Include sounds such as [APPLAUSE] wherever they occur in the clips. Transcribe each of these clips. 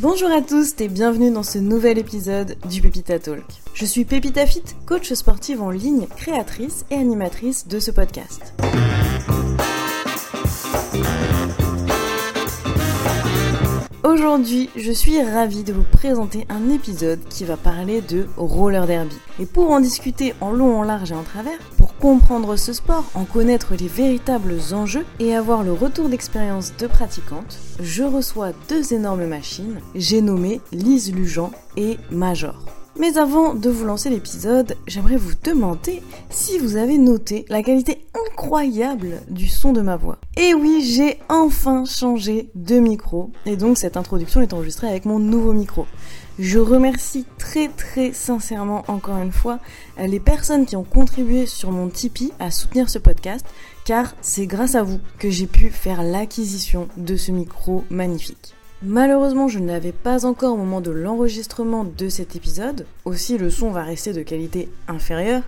Bonjour à tous et bienvenue dans ce nouvel épisode du Pépita Talk. Je suis Pépita Fit, coach sportive en ligne, créatrice et animatrice de ce podcast. Aujourd'hui, je suis ravie de vous présenter un épisode qui va parler de roller derby. Et pour en discuter en long, en large et en travers, pour comprendre ce sport, en connaître les véritables enjeux et avoir le retour d'expérience de pratiquante, je reçois deux énormes machines, j'ai nommé Lise Lujan et Major. Mais avant de vous lancer l'épisode, j'aimerais vous demander si vous avez noté la qualité incroyable du son de ma voix. Et oui, j'ai enfin changé de micro, et donc cette introduction est enregistrée avec mon nouveau micro. Je remercie très très sincèrement encore une fois les personnes qui ont contribué sur mon Tipeee à soutenir ce podcast, car c'est grâce à vous que j'ai pu faire l'acquisition de ce micro magnifique. Malheureusement, je ne l'avais pas encore au moment de l'enregistrement de cet épisode, aussi le son va rester de qualité inférieure.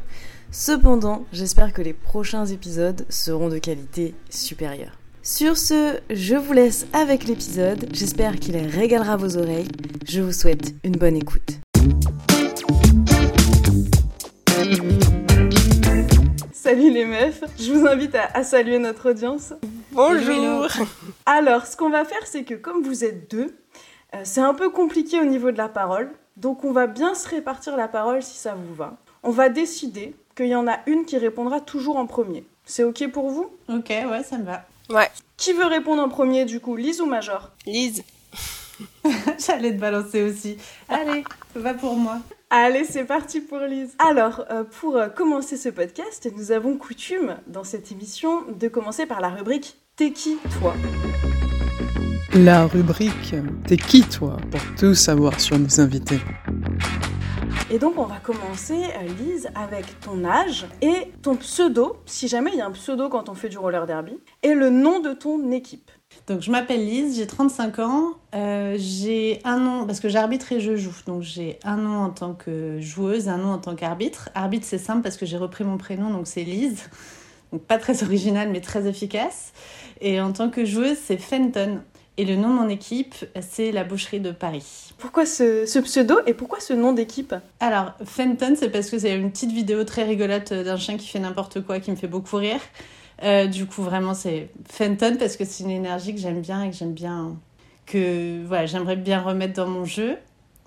Cependant, j'espère que les prochains épisodes seront de qualité supérieure. Sur ce, je vous laisse avec l'épisode, j'espère qu'il régalera vos oreilles. Je vous souhaite une bonne écoute. Salut les meufs, je vous invite à, saluer notre audience. Bonjour Alors, ce qu'on va faire, c'est que comme vous êtes deux, euh, c'est un peu compliqué au niveau de la parole, donc on va bien se répartir la parole si ça vous va. On va décider qu'il y en a une qui répondra toujours en premier. C'est ok pour vous? Ok, ouais, ça me va. Ouais. Qui veut répondre en premier du coup, Lise ou Major? Lise. [LAUGHS] J'allais te balancer aussi. Allez, va pour moi. Allez, c'est parti pour Lise. Alors, euh, pour euh, commencer ce podcast, nous avons coutume dans cette émission de commencer par la rubrique T'es qui toi? La rubrique T'es qui toi? pour tout savoir sur nos invités. Et donc on va commencer, euh, Lise, avec ton âge et ton pseudo, si jamais il y a un pseudo quand on fait du roller derby, et le nom de ton équipe. Donc je m'appelle Lise, j'ai 35 ans, euh, j'ai un nom, parce que j'arbitre et je joue, donc j'ai un nom en tant que joueuse, un nom en tant qu'arbitre. Arbitre c'est simple parce que j'ai repris mon prénom, donc c'est Lise, donc pas très original mais très efficace. Et en tant que joueuse c'est Fenton. Et le nom de mon équipe, c'est la boucherie de Paris. Pourquoi ce, ce pseudo et pourquoi ce nom d'équipe? Alors, Fenton, c'est parce que c'est une petite vidéo très rigolote d'un chien qui fait n'importe quoi, qui me fait beaucoup rire. Euh, du coup, vraiment, c'est Fenton parce que c'est une énergie que j'aime bien et que j'aime bien. que voilà, j'aimerais bien remettre dans mon jeu.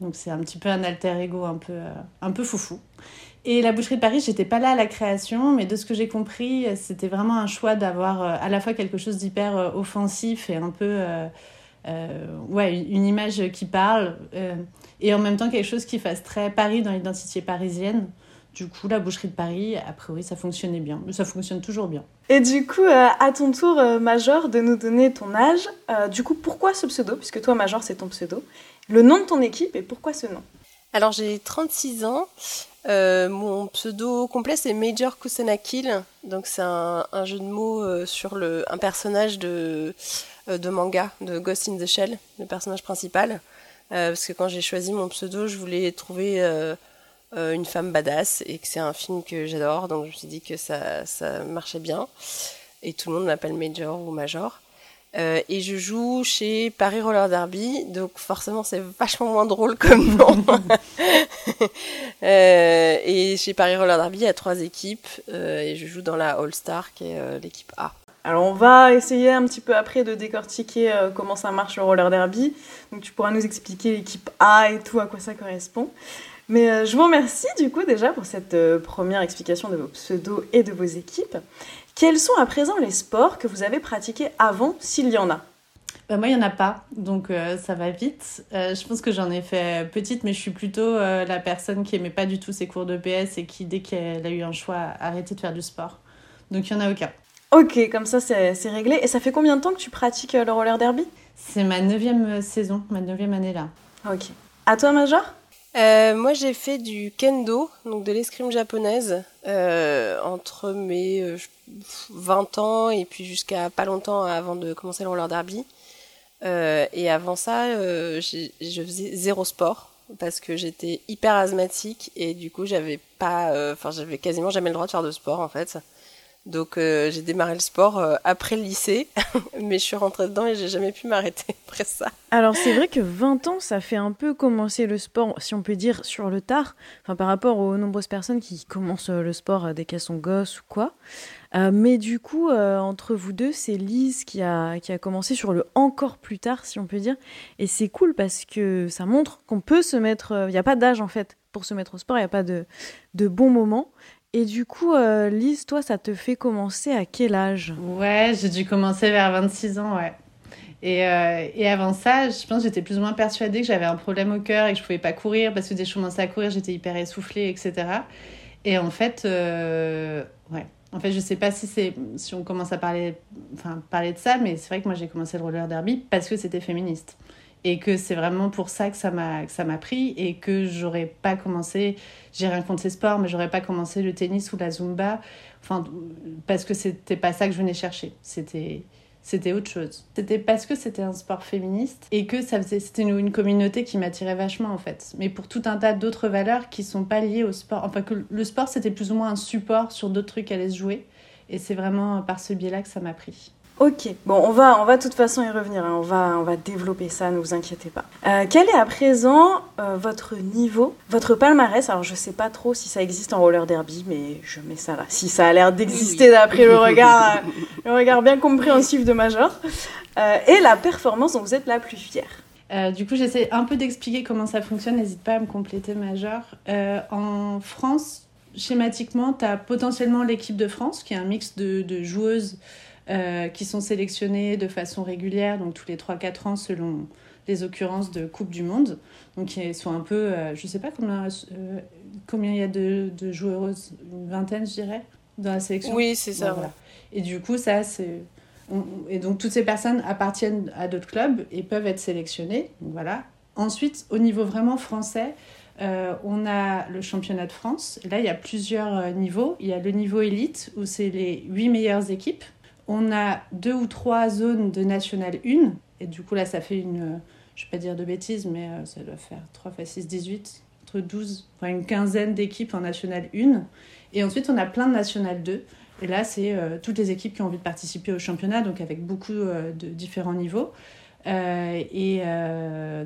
Donc, c'est un petit peu un alter ego un peu, euh, un peu foufou. Et la boucherie de Paris, j'étais pas là à la création, mais de ce que j'ai compris, c'était vraiment un choix d'avoir euh, à la fois quelque chose d'hyper offensif et un peu. ouais, une image qui parle, et en même temps quelque chose qui fasse très Paris dans l'identité parisienne. Du coup, la boucherie de Paris, a priori, ça fonctionnait bien. Ça fonctionne toujours bien. Et du coup, euh, à ton tour, euh, Major, de nous donner ton âge. Euh, du coup, pourquoi ce pseudo? Puisque toi, Major, c'est ton pseudo. Le nom de ton équipe et pourquoi ce nom? Alors, j'ai 36 ans. mon pseudo complet, c'est Major Kusanakil. Donc, c'est un, jeu de mots sur le, un personnage de, de manga, de Ghost in the Shell, le personnage principal. parce que quand j'ai choisi mon pseudo, je voulais trouver euh, une femme badass et que c'est un film que j'adore, donc je me suis dit que ça, ça marchait bien. Et tout le monde m'appelle Major ou Major. Euh, et je joue chez Paris Roller Derby, donc forcément c'est vachement moins drôle comme nom. [LAUGHS] [LAUGHS] euh, et chez Paris Roller Derby, il y a trois équipes, euh, et je joue dans la All Star, qui est l'équipe A. Alors on va essayer un petit peu après de décortiquer comment ça marche le roller derby. Donc tu pourras nous expliquer l'équipe A et tout, à quoi ça correspond. Mais euh, je vous remercie du coup déjà pour cette euh, première explication de vos pseudos et de vos équipes. Quels sont à présent les sports que vous avez pratiqués avant, s'il y en a? Bah moi, il n'y en a pas, donc euh, ça va vite. je pense que j'en ai fait petite, mais je suis plutôt la personne qui aimait pas du tout ses cours de PS et qui, dès qu'elle a eu un choix, a arrêté de faire du sport. Donc il n'y en a aucun. Ok, comme ça c'est réglé. Et ça fait combien de temps que tu pratiques le roller derby? C'est ma neuvième saison, ma neuvième année là. Ok. À toi, Major? Euh, moi, j'ai fait du kendo, donc de l'escrime japonaise, euh, entre mes 20 euh, ans et puis jusqu'à pas longtemps avant de commencer le roller derby. et avant ça, je faisais zéro sport parce que j'étais hyper asthmatique et du coup, j'avais pas, enfin, j'avais quasiment jamais le droit de faire de sport en fait. Donc euh, j'ai démarré le sport euh, après le lycée, [LAUGHS] mais je suis rentrée dedans et j'ai jamais pu m'arrêter [LAUGHS] après ça. Alors c'est vrai que 20 ans, ça fait un peu commencer le sport, si on peut dire, sur le tard, enfin, par rapport aux nombreuses personnes qui commencent le sport dès qu'elles sont gosses ou quoi. mais du coup, entre vous deux, c'est Lise qui a, qui a commencé sur le encore plus tard, si on peut dire. Et c'est cool parce que ça montre qu'on peut se mettre... Il n'y a pas d'âge en fait pour se mettre au sport, il n'y a pas de, de bon moment. Et du coup, euh, Lise, toi, ça te fait commencer à quel âge? Ouais, j'ai dû commencer vers 26 ans, ouais. Et, euh, et avant ça, je pense que j'étais plus ou moins persuadée que j'avais un problème au cœur et que je pouvais pas courir parce que dès que je commençais à courir, j'étais hyper essoufflée, etc. Et en fait, euh, ouais. En fait, je sais pas si si on commence à parler, enfin parler de ça, mais c'est vrai que moi j'ai commencé le roller derby parce que c'était féministe et que c'est vraiment pour ça que ça m'a pris et que j'aurais pas commencé j'ai rien contre ces sports mais j'aurais pas commencé le tennis ou la zumba enfin parce que c'était pas ça que je venais chercher c'était c'était autre chose. C'était parce que c'était un sport féministe et que ça c'était une, une communauté qui m'attirait vachement en fait. Mais pour tout un tas d'autres valeurs qui sont pas liées au sport. Enfin que le sport c'était plus ou moins un support sur d'autres trucs à aller se jouer et c'est vraiment par ce biais-là que ça m'a pris. Ok, bon, on va, on va de toute façon y revenir, hein. on, va, on va développer ça, ne vous inquiétez pas. Euh, quel est à présent euh, votre niveau, votre palmarès? Alors, je sais pas trop si ça existe en roller derby, mais je mets ça là. Si ça a l'air d'exister d'après le regard, euh, le regard bien compréhensif de Major, et la performance dont vous êtes la plus fière. du coup, j'essaie un peu d'expliquer comment ça fonctionne, n'hésite pas à me compléter, Major. en France, schématiquement, tu as potentiellement l'équipe de France, qui est un mix de joueuses euh, qui sont sélectionnés de façon régulière, donc tous les 3-4 ans selon les occurrences de Coupe du Monde. Donc ils sont un peu, euh, je ne sais pas combien, euh, combien il y a de, de, joueuses, une vingtaine je dirais, dans la sélection. Oui, c'est ça. voilà. Et du coup, ça c'est... et donc toutes ces personnes appartiennent à d'autres clubs et peuvent être sélectionnées. Donc, voilà. Ensuite, au niveau vraiment français, euh, on a le championnat de France. Là, il y a plusieurs niveaux. Il y a le niveau élite, où c'est les huit meilleures équipes on a deux ou trois zones de National 1. Et du coup, là, ça fait une. Je ne vais pas dire de bêtises, mais euh, ça doit faire 3 x 6, 18. Entre 12, enfin une quinzaine d'équipes en National 1. Et ensuite, on a plein de National 2. Et là, c'est euh, toutes les équipes qui ont envie de participer au championnat, donc avec beaucoup euh, de différents niveaux. et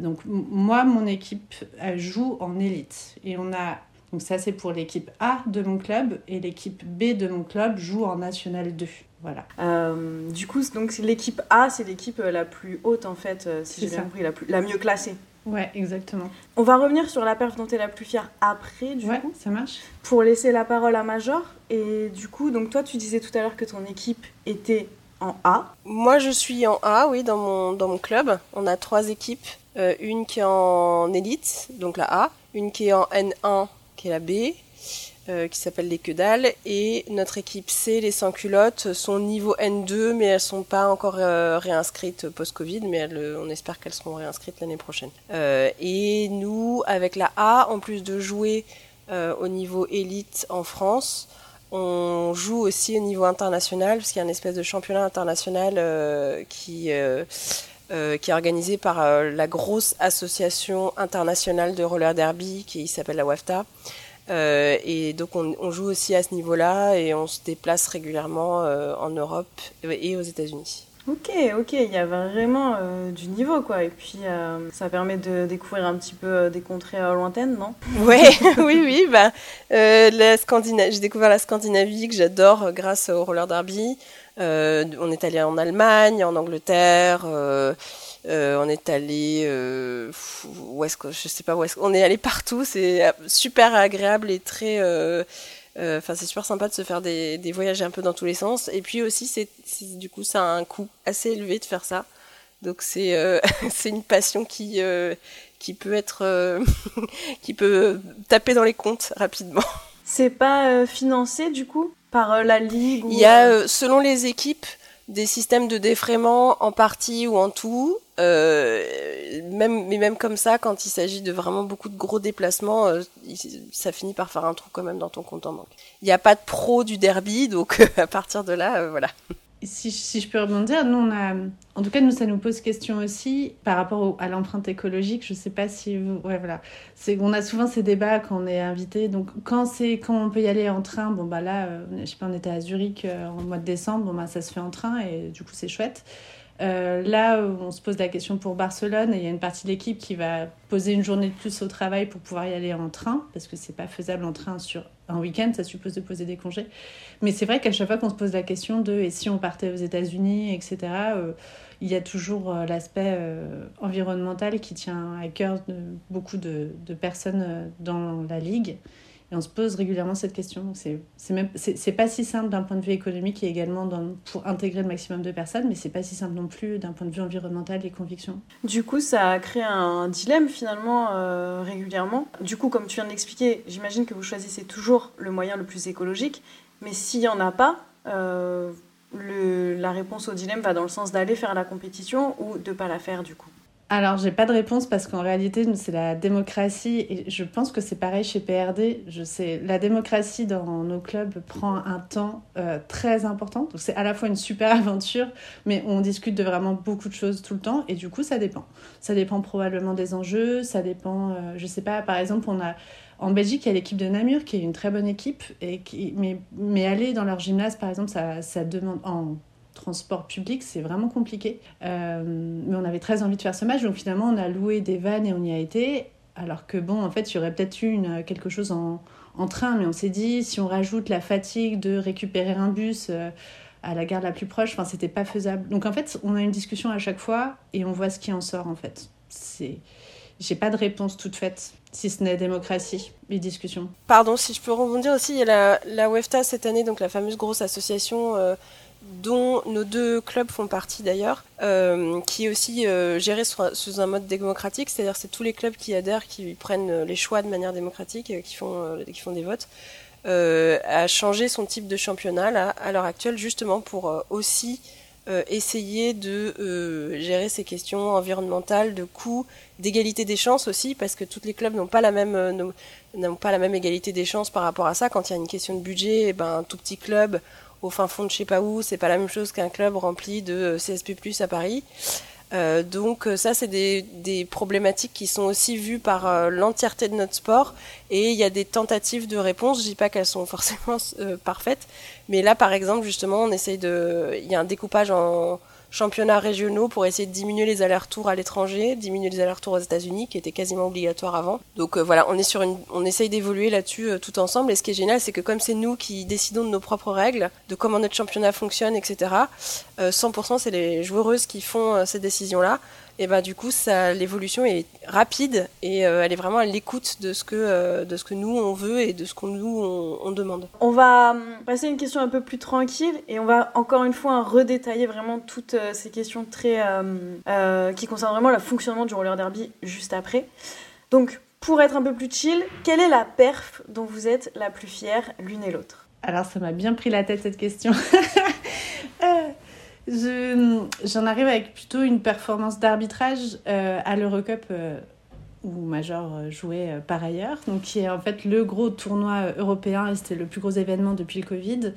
donc, moi, mon équipe joue en élite. Et on a. Donc, ça, c'est pour l'équipe A de mon club. Et l'équipe B de mon club joue en National 2. Voilà. Euh, du coup, donc l'équipe A, c'est l'équipe euh, la plus haute en fait, euh, si j'ai bien compris, la, plus, la mieux classée. Ouais, exactement. On va revenir sur la perf dont tu es la plus fière après, du ouais, coup. ça marche. Pour laisser la parole à Major. Et du coup, donc toi, tu disais tout à l'heure que ton équipe était en A. Moi, je suis en A, oui, dans mon, dans mon club. On a trois équipes. une qui est en élite, donc la A. Une qui est en N1, qui est la B. Euh, qui s'appelle les que et notre équipe C, les sans culottes, sont niveau N2 mais elles sont pas encore euh, réinscrites post-Covid mais elles, on espère qu'elles seront réinscrites l'année prochaine. Euh, et nous, avec la A, en plus de jouer au niveau élite en France, on joue aussi au niveau international parce qu'il y a une espèce de championnat international qui qui est organisé par la grosse association internationale de roller derby qui s'appelle la WAFTA. Euh, et donc on, joue aussi à ce niveau-là et on se déplace régulièrement euh, en Europe et aux États-Unis. Ok, ok, il y a vraiment euh, du niveau quoi. Et puis ça permet de découvrir un petit peu des contrées lointaines, non? Ouais, [LAUGHS] oui, oui. Bah, la j'ai découvert la Scandinavie que j'adore grâce au roller derby. On est allé en Allemagne, en Angleterre. Euh, on est allé, euh, où est-ce que je sais pas où est-ce on est allé partout. C'est super agréable et très, euh, enfin c'est super sympa de se faire des, des, voyages un peu dans tous les sens. Et puis aussi c'est du coup ça a un coût assez élevé de faire ça. Donc c'est [LAUGHS] c'est une passion qui qui peut être [LAUGHS] qui peut taper dans les comptes rapidement. C'est pas financé du coup? Par la ligue Il y a selon les équipes des systèmes de défraiement en partie ou en tout. Euh, même, mais même comme ça, quand il s'agit de vraiment beaucoup de gros déplacements, euh, ça finit par faire un trou quand même dans ton compte en banque. Il n'y a pas de pro du derby, donc [LAUGHS] à partir de là, euh, voilà. Si, je peux rebondir, nous on a, en tout cas nous ça nous pose question aussi par rapport à l'empreinte écologique. Je sais pas si vous, ouais voilà, on a souvent ces débats quand on est invité. Donc quand quand on peut y aller en train, bon bah là, euh, je sais pas, on était à Zurich euh, en mois de décembre, bon bah ça se fait en train et du coup c'est chouette. Euh, là, on se pose la question pour Barcelone et il y a une partie de l'équipe qui va poser une journée de plus au travail pour pouvoir y aller en train, parce que c'est pas faisable en train sur un week-end, ça suppose de poser des congés. Mais c'est vrai qu'à chaque fois qu'on se pose la question de et si on partait aux États-Unis, etc., euh, il y a toujours euh, l'aspect environnemental qui tient à cœur de beaucoup de personnes dans la ligue. Et on se pose régulièrement cette question. C'est pas si simple d'un point de vue économique et également pour intégrer le maximum de personnes, mais c'est pas si simple non plus d'un point de vue environnemental et conviction. Du coup, ça a créé un dilemme finalement euh, régulièrement. Du coup, comme tu viens de l'expliquer, j'imagine que vous choisissez toujours le moyen le plus écologique, mais s'il y en a pas, euh, la réponse au dilemme va dans le sens d'aller faire la compétition ou de pas la faire du coup. Alors, j'ai pas de réponse parce qu'en réalité, c'est la démocratie et je pense que c'est pareil chez PRD. Je sais, la démocratie dans nos clubs prend un temps euh, très important. Donc, c'est à la fois une super aventure, mais on discute de vraiment beaucoup de choses tout le temps et du coup, ça dépend. Ça dépend probablement des enjeux, ça dépend, euh, je sais pas, par exemple, on a en Belgique, il y a l'équipe de Namur qui est une très bonne équipe, et qui, mais, mais aller dans leur gymnase, par exemple, ça, ça demande en transport public, c'est vraiment compliqué. Euh, mais on avait très envie de faire ce match, donc finalement on a loué des vannes et on y a été. Alors que bon, en fait, il y aurait peut-être eu une, quelque chose en, en, train, mais on s'est dit, si on rajoute la fatigue de récupérer un bus euh, à la gare la plus proche, enfin, c'était pas faisable. Donc en fait, on a une discussion à chaque fois et on voit ce qui en sort en fait. C'est. J'ai pas de réponse toute faite, si ce n'est démocratie et discussion. Pardon, si je peux rebondir aussi, il y a la, la WEFTA cette année, donc la fameuse grosse association euh, dont nos deux clubs font partie d'ailleurs, euh, qui est aussi euh, géré sous un mode démocratique, c'est-à-dire c'est tous les clubs qui adhèrent, qui prennent les choix de manière démocratique, qui font, qui font des votes, a changé son type de championnat à l'heure actuelle justement pour aussi essayer de gérer ces questions environnementales, de coûts, d'égalité des chances aussi, parce que tous les clubs n'ont pas la même n'ont pas la même égalité des chances par rapport à ça. Quand il y a une question de budget, eh ben, un tout petit club au fin fond de je sais pas où, c'est pas la même chose qu'un club rempli de euh, CSP+ à Paris. Euh, donc euh, ça, c'est des, problématiques qui sont aussi vues par l'entièreté de notre sport et il y a des tentatives de réponse. Je dis pas qu'elles sont [LAUGHS] forcément parfaites, mais là, par exemple, justement, on essaye de, il y a un découpage en championnats régionaux pour essayer de diminuer les allers-retours à l'étranger, diminuer les allers-retours aux États-Unis qui étaient quasiment obligatoires avant. Donc euh, voilà, on est sur une, on essaye d'évoluer là-dessus euh, tout ensemble. Et ce qui est génial, c'est que comme c'est nous qui décidons de nos propres règles, de comment notre championnat fonctionne, etc. 100% euh, c'est les joueuses qui font ces décisions-là et bah du coup ça l'évolution est rapide et euh, elle est vraiment à l'écoute de ce que euh, de ce que nous on veut et de ce qu'on nous on, demande. On va hum, passer à une question un peu plus tranquille et on va encore une fois redétailler vraiment toutes euh, ces questions très qui concernent vraiment le fonctionnement du roller derby juste après. Donc pour être un peu plus chill, quelle est la perf dont vous êtes la plus fière l'une et l'autre? Alors ça m'a bien pris la tête cette question. [LAUGHS] J'en arrive avec plutôt une performance d'arbitrage euh, à l'Eurocup euh, où Major euh, jouait par ailleurs, donc qui est en fait le gros tournoi européen et c'était le plus gros événement depuis le Covid.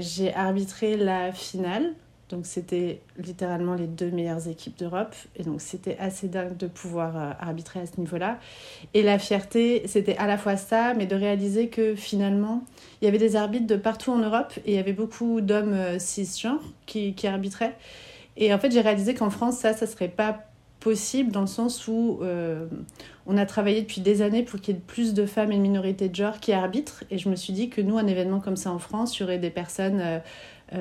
J'ai arbitré la finale donc c'était littéralement les deux meilleures équipes d'Europe. Et donc c'était assez dingue de pouvoir euh, arbitrer à ce niveau-là. Et la fierté, c'était à la fois ça, mais de réaliser que finalement, il y avait des arbitres de partout en Europe et il y avait beaucoup d'hommes euh, cisgenres qui, qui arbitraient. Et en fait, j'ai réalisé qu'en France, ça, ça serait pas possible dans le sens où euh, on a travaillé depuis des années pour qu'il y ait plus de femmes et de minorités de genre qui arbitrent. Et je me suis dit que nous, un événement comme ça en France, il y aurait des personnes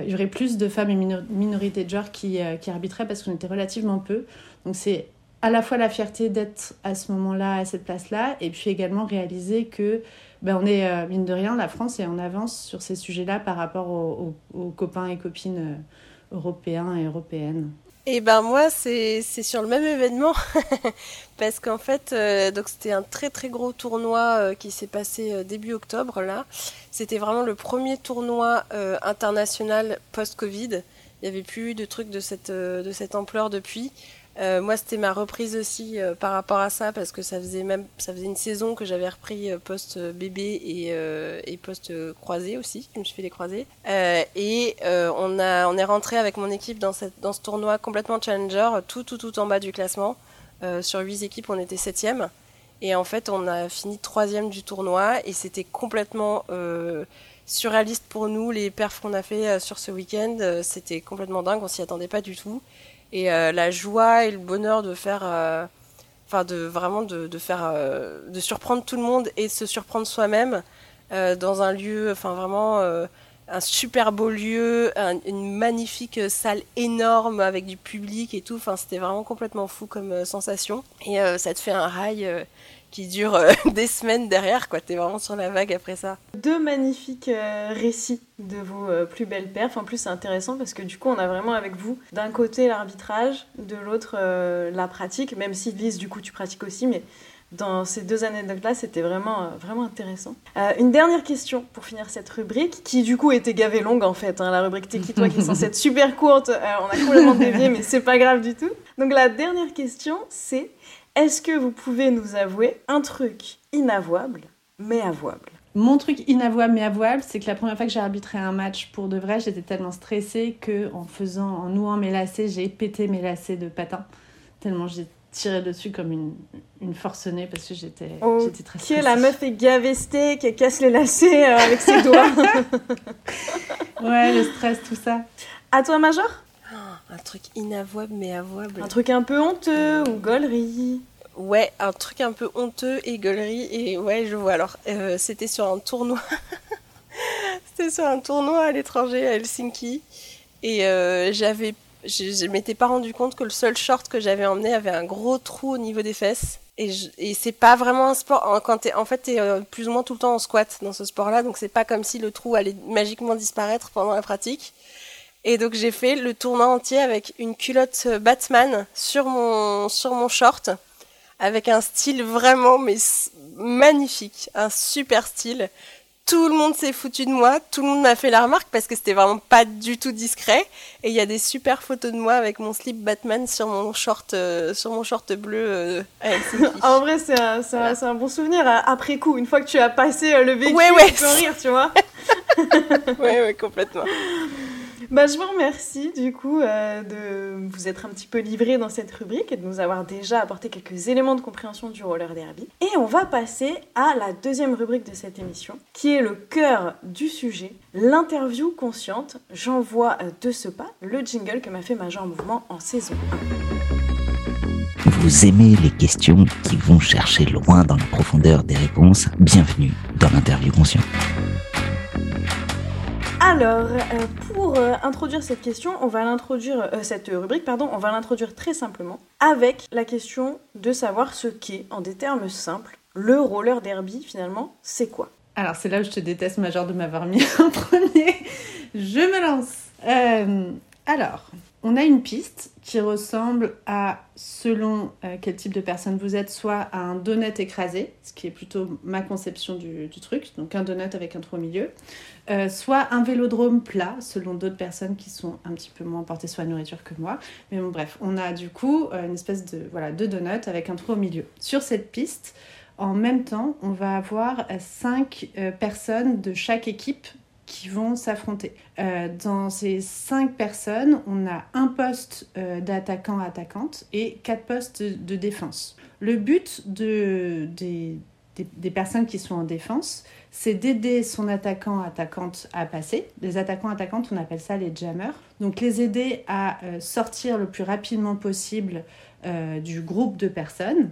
il y aurait plus de femmes et minorités de genre qui, euh, qui arbitraient parce qu'on était relativement peu. Donc c'est à la fois la fierté d'être à ce moment-là, à cette place-là, et puis également réaliser que ben, on est, euh, mine de rien, la France est en avance sur ces sujets-là par rapport aux, copains et copines européens et européennes. Et eh ben moi c'est sur le même événement [LAUGHS] parce qu'en fait donc c'était un très très gros tournoi qui s'est passé début octobre là c'était vraiment le premier tournoi euh, international post-Covid. Il n'y avait plus eu de trucs de cette, euh, de cette ampleur depuis. Euh, moi, c'était ma reprise aussi euh, par rapport à ça parce que ça faisait même ça faisait une saison que j'avais repris euh, post bébé et, et post croisé aussi. Je me suis fait les croisés et on a on est rentré avec mon équipe dans cette dans ce tournoi complètement challenger, tout tout tout en bas du classement. sur huit équipes, on était septième. Et en fait, on a fini troisième du tournoi et c'était complètement surréaliste pour nous. Les perfs qu'on a fait sur ce week-end, c'était complètement dingue. On s'y attendait pas du tout et euh, la joie et le bonheur de faire euh, enfin de vraiment de, de faire euh, de surprendre tout le monde et de se surprendre soi-même dans un lieu enfin vraiment un super beau lieu une magnifique salle énorme avec du public et tout. Enfin c'était vraiment complètement fou comme sensation. Et ça te fait un rail qui dure euh, [LAUGHS] des semaines derrière, quoi. T'es vraiment sur la vague après ça. Deux magnifiques euh, récits de vos euh, plus belles perfs. En plus, c'est intéressant parce que du coup, on a vraiment avec vous d'un côté l'arbitrage, de l'autre la pratique, même si Lise, du coup, tu pratiques aussi, mais dans ces deux classe, c'était vraiment, vraiment intéressant. une dernière question pour finir cette rubrique, qui du coup était gavée longue en fait. Hein, la rubrique T'es qui toi, qui est censée être super courte, on a complètement dévié, [LAUGHS] mais c'est pas grave du tout. Donc la dernière question, c'est est-ce que vous pouvez nous avouer un truc inavouable, mais avouable? Mon truc inavouable mais avouable, c'est que la première fois que j'ai arbitré un match pour de vrai, j'étais tellement stressée que en faisant, en nouant mes lacets, j'ai pété mes lacets de patin. Tellement j'ai tiré dessus comme une, une forcenée parce que j'étais très stressée. Qui la meuf est gavestée, qui casse les lacets euh, avec ses doigts. [LAUGHS] ouais, le stress, tout ça. À toi, Major? Un truc inavouable mais avouable. Un truc un peu honteux ou gaulerie. Ouais, un truc un peu honteux et gaulerie. Et ouais, je vois. Alors, euh, c'était sur un tournoi. [LAUGHS] c'était sur un tournoi à l'étranger, à Helsinki. Et euh, j'avais. Je, ne m'étais pas rendu compte que le seul short que j'avais emmené avait un gros trou au niveau des fesses. Et, et c'est pas vraiment un sport. Quand es, en fait, tu es euh, plus ou moins tout le temps en squat dans ce sport-là. Donc, c'est pas comme si le trou allait magiquement disparaître pendant la pratique. Et donc j'ai fait le tournoi entier avec une culotte Batman sur mon, sur mon short, avec un style vraiment mais magnifique, un super style. Tout le monde s'est foutu de moi, tout le monde m'a fait la remarque parce que c'était vraiment pas du tout discret. Et il y a des super photos de moi avec mon slip Batman sur mon short, euh, sur mon short bleu. Euh, [LAUGHS] en vrai, c'est un, un, bon souvenir après coup, une fois que tu as passé euh, le ouais, ouais, tu peux rire, tu vois. [LAUGHS] ouais, ouais, complètement. [LAUGHS] Bah, je vous remercie du coup euh, de vous être un petit peu livré dans cette rubrique et de nous avoir déjà apporté quelques éléments de compréhension du roller derby. Et on va passer à la deuxième rubrique de cette émission, qui est le cœur du sujet, l'interview consciente. J'envoie euh, de ce pas le jingle que m'a fait Major Mouvement en saison 1. Vous aimez les questions qui vont chercher loin dans la profondeur des réponses Bienvenue dans l'interview consciente. Alors, euh, pour euh, introduire cette question, on va l'introduire, euh, cette rubrique, pardon, on va l'introduire très simplement avec la question de savoir ce qu'est, en des termes simples, le roller derby finalement, c'est quoi? Alors, c'est là où je te déteste, Major, de m'avoir mis [LAUGHS] en premier. Je me lance. alors, on a une piste qui ressemble à, selon euh, quel type de personne vous êtes, soit à un donut écrasé, ce qui est plutôt ma conception du, truc, donc un donut avec un trou au milieu, euh, soit un vélodrome plat, selon d'autres personnes qui sont un petit peu moins portées sur la nourriture que moi. Mais bon, bref, on a du coup euh, une espèce de, voilà, donut avec un trou au milieu. Sur cette piste, en même temps, on va avoir cinq personnes de chaque équipe qui vont s'affronter. Euh, dans ces cinq personnes, on a un poste euh, d'attaquant-attaquante et quatre postes de défense. Le but de, des, des, personnes qui sont en défense, c'est d'aider son attaquant-attaquante à passer. Les attaquants-attaquantes, on appelle ça les jammers. Donc les aider à euh, sortir le plus rapidement possible du groupe de personnes,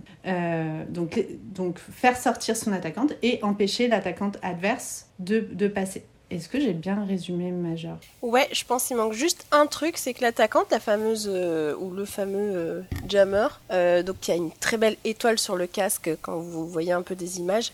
donc, donc faire sortir son attaquante et empêcher l'attaquante adverse de, de passer. Est-ce que j'ai bien résumé Major? Ouais, je pense qu'il manque juste un truc, c'est que l'attaquante, la fameuse euh, ou le fameux euh, jammer, euh, donc qui a une très belle étoile sur le casque quand vous voyez un peu des images,